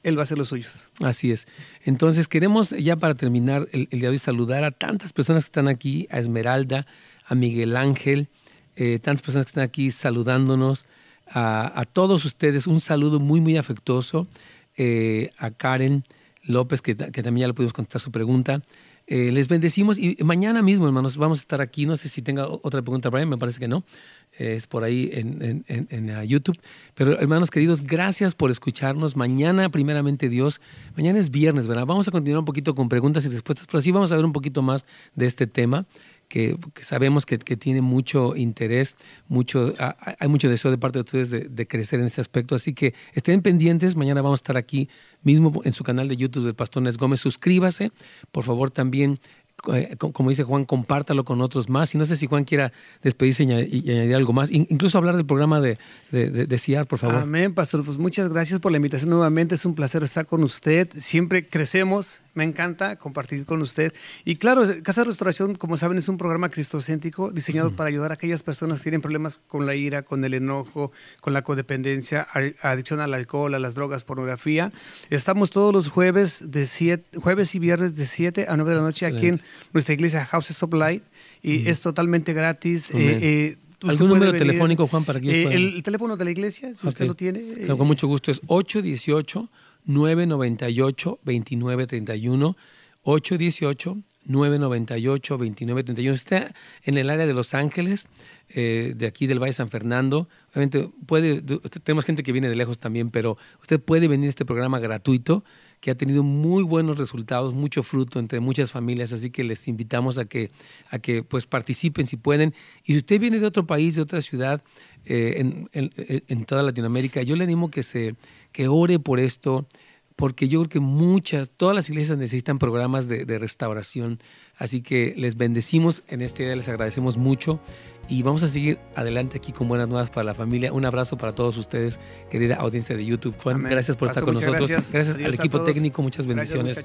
él va a hacer los suyos. Así es. Entonces, queremos ya para terminar el, día de hoy saludar a tantas personas que están aquí, a Esmeralda, a Miguel Ángel, eh, tantas personas que están aquí saludándonos, a, todos ustedes un saludo muy, muy afectuoso, eh, a Karen López, que, que, también ya le pudimos contestar su pregunta, eh, les bendecimos y mañana mismo, hermanos, vamos a estar aquí. No sé si tenga otra pregunta, Brian, me parece que no. es por ahí en, en, uh, YouTube. Pero hermanos queridos, gracias por escucharnos. Mañana, primeramente Dios, mañana es viernes, ¿verdad? Vamos a continuar un poquito con preguntas y respuestas, pero sí vamos a ver un poquito más de este tema que, sabemos que, tiene mucho interés, mucho, hay mucho deseo de parte de ustedes de, crecer en este aspecto. Así que estén pendientes, mañana vamos a estar aquí mismo en su canal de YouTube del Pastor Nes Gómez. Suscríbase, por favor también eh, como dice Juan, compártalo con otros más. Y no sé si Juan quiera despedirse y, añadir algo más, incluso hablar del programa de, de, de, CIAR, por favor. Amén, Pastor. Pues muchas gracias por la invitación nuevamente. Es un placer estar con usted. Siempre crecemos me encanta compartir con usted. Y claro, Casa de Restauración, como saben, es un programa cristocéntrico diseñado para ayudar a aquellas personas que tienen problemas con la ira, con el enojo, con la codependencia, adicción al alcohol, a las drogas, pornografía. Estamos todos los jueves, de siete, jueves y viernes de 7 a 9 de la noche aquí en nuestra iglesia Houses of Light. Y es totalmente gratis. Eh, eh, ¿Algún número telefónico, Juan, para que eh, el, teléfono de la iglesia, si usted lo tiene. con mucho gusto, es 818 998-2931, 818-998-2931. Está en el área de Los Ángeles, eh, de aquí del Valle San Fernando. Obviamente, puede, tenemos gente que viene de lejos también, pero usted puede venir a este programa gratuito que ha tenido muy buenos resultados, mucho fruto entre muchas familias, así que les invitamos a que, a que pues participen si pueden. Y si usted viene de otro país, de otra ciudad, eh, en, en, toda Latinoamérica, yo le animo que se que ore por esto, porque yo creo que muchas, todas las iglesias necesitan programas de, restauración. Así que les bendecimos en este día, les agradecemos mucho y vamos a seguir adelante aquí con buenas nuevas para la familia. Un abrazo para todos ustedes, querida audiencia de YouTube. Juan, gracias por estar con nosotros. Gracias, al equipo técnico, muchas bendiciones.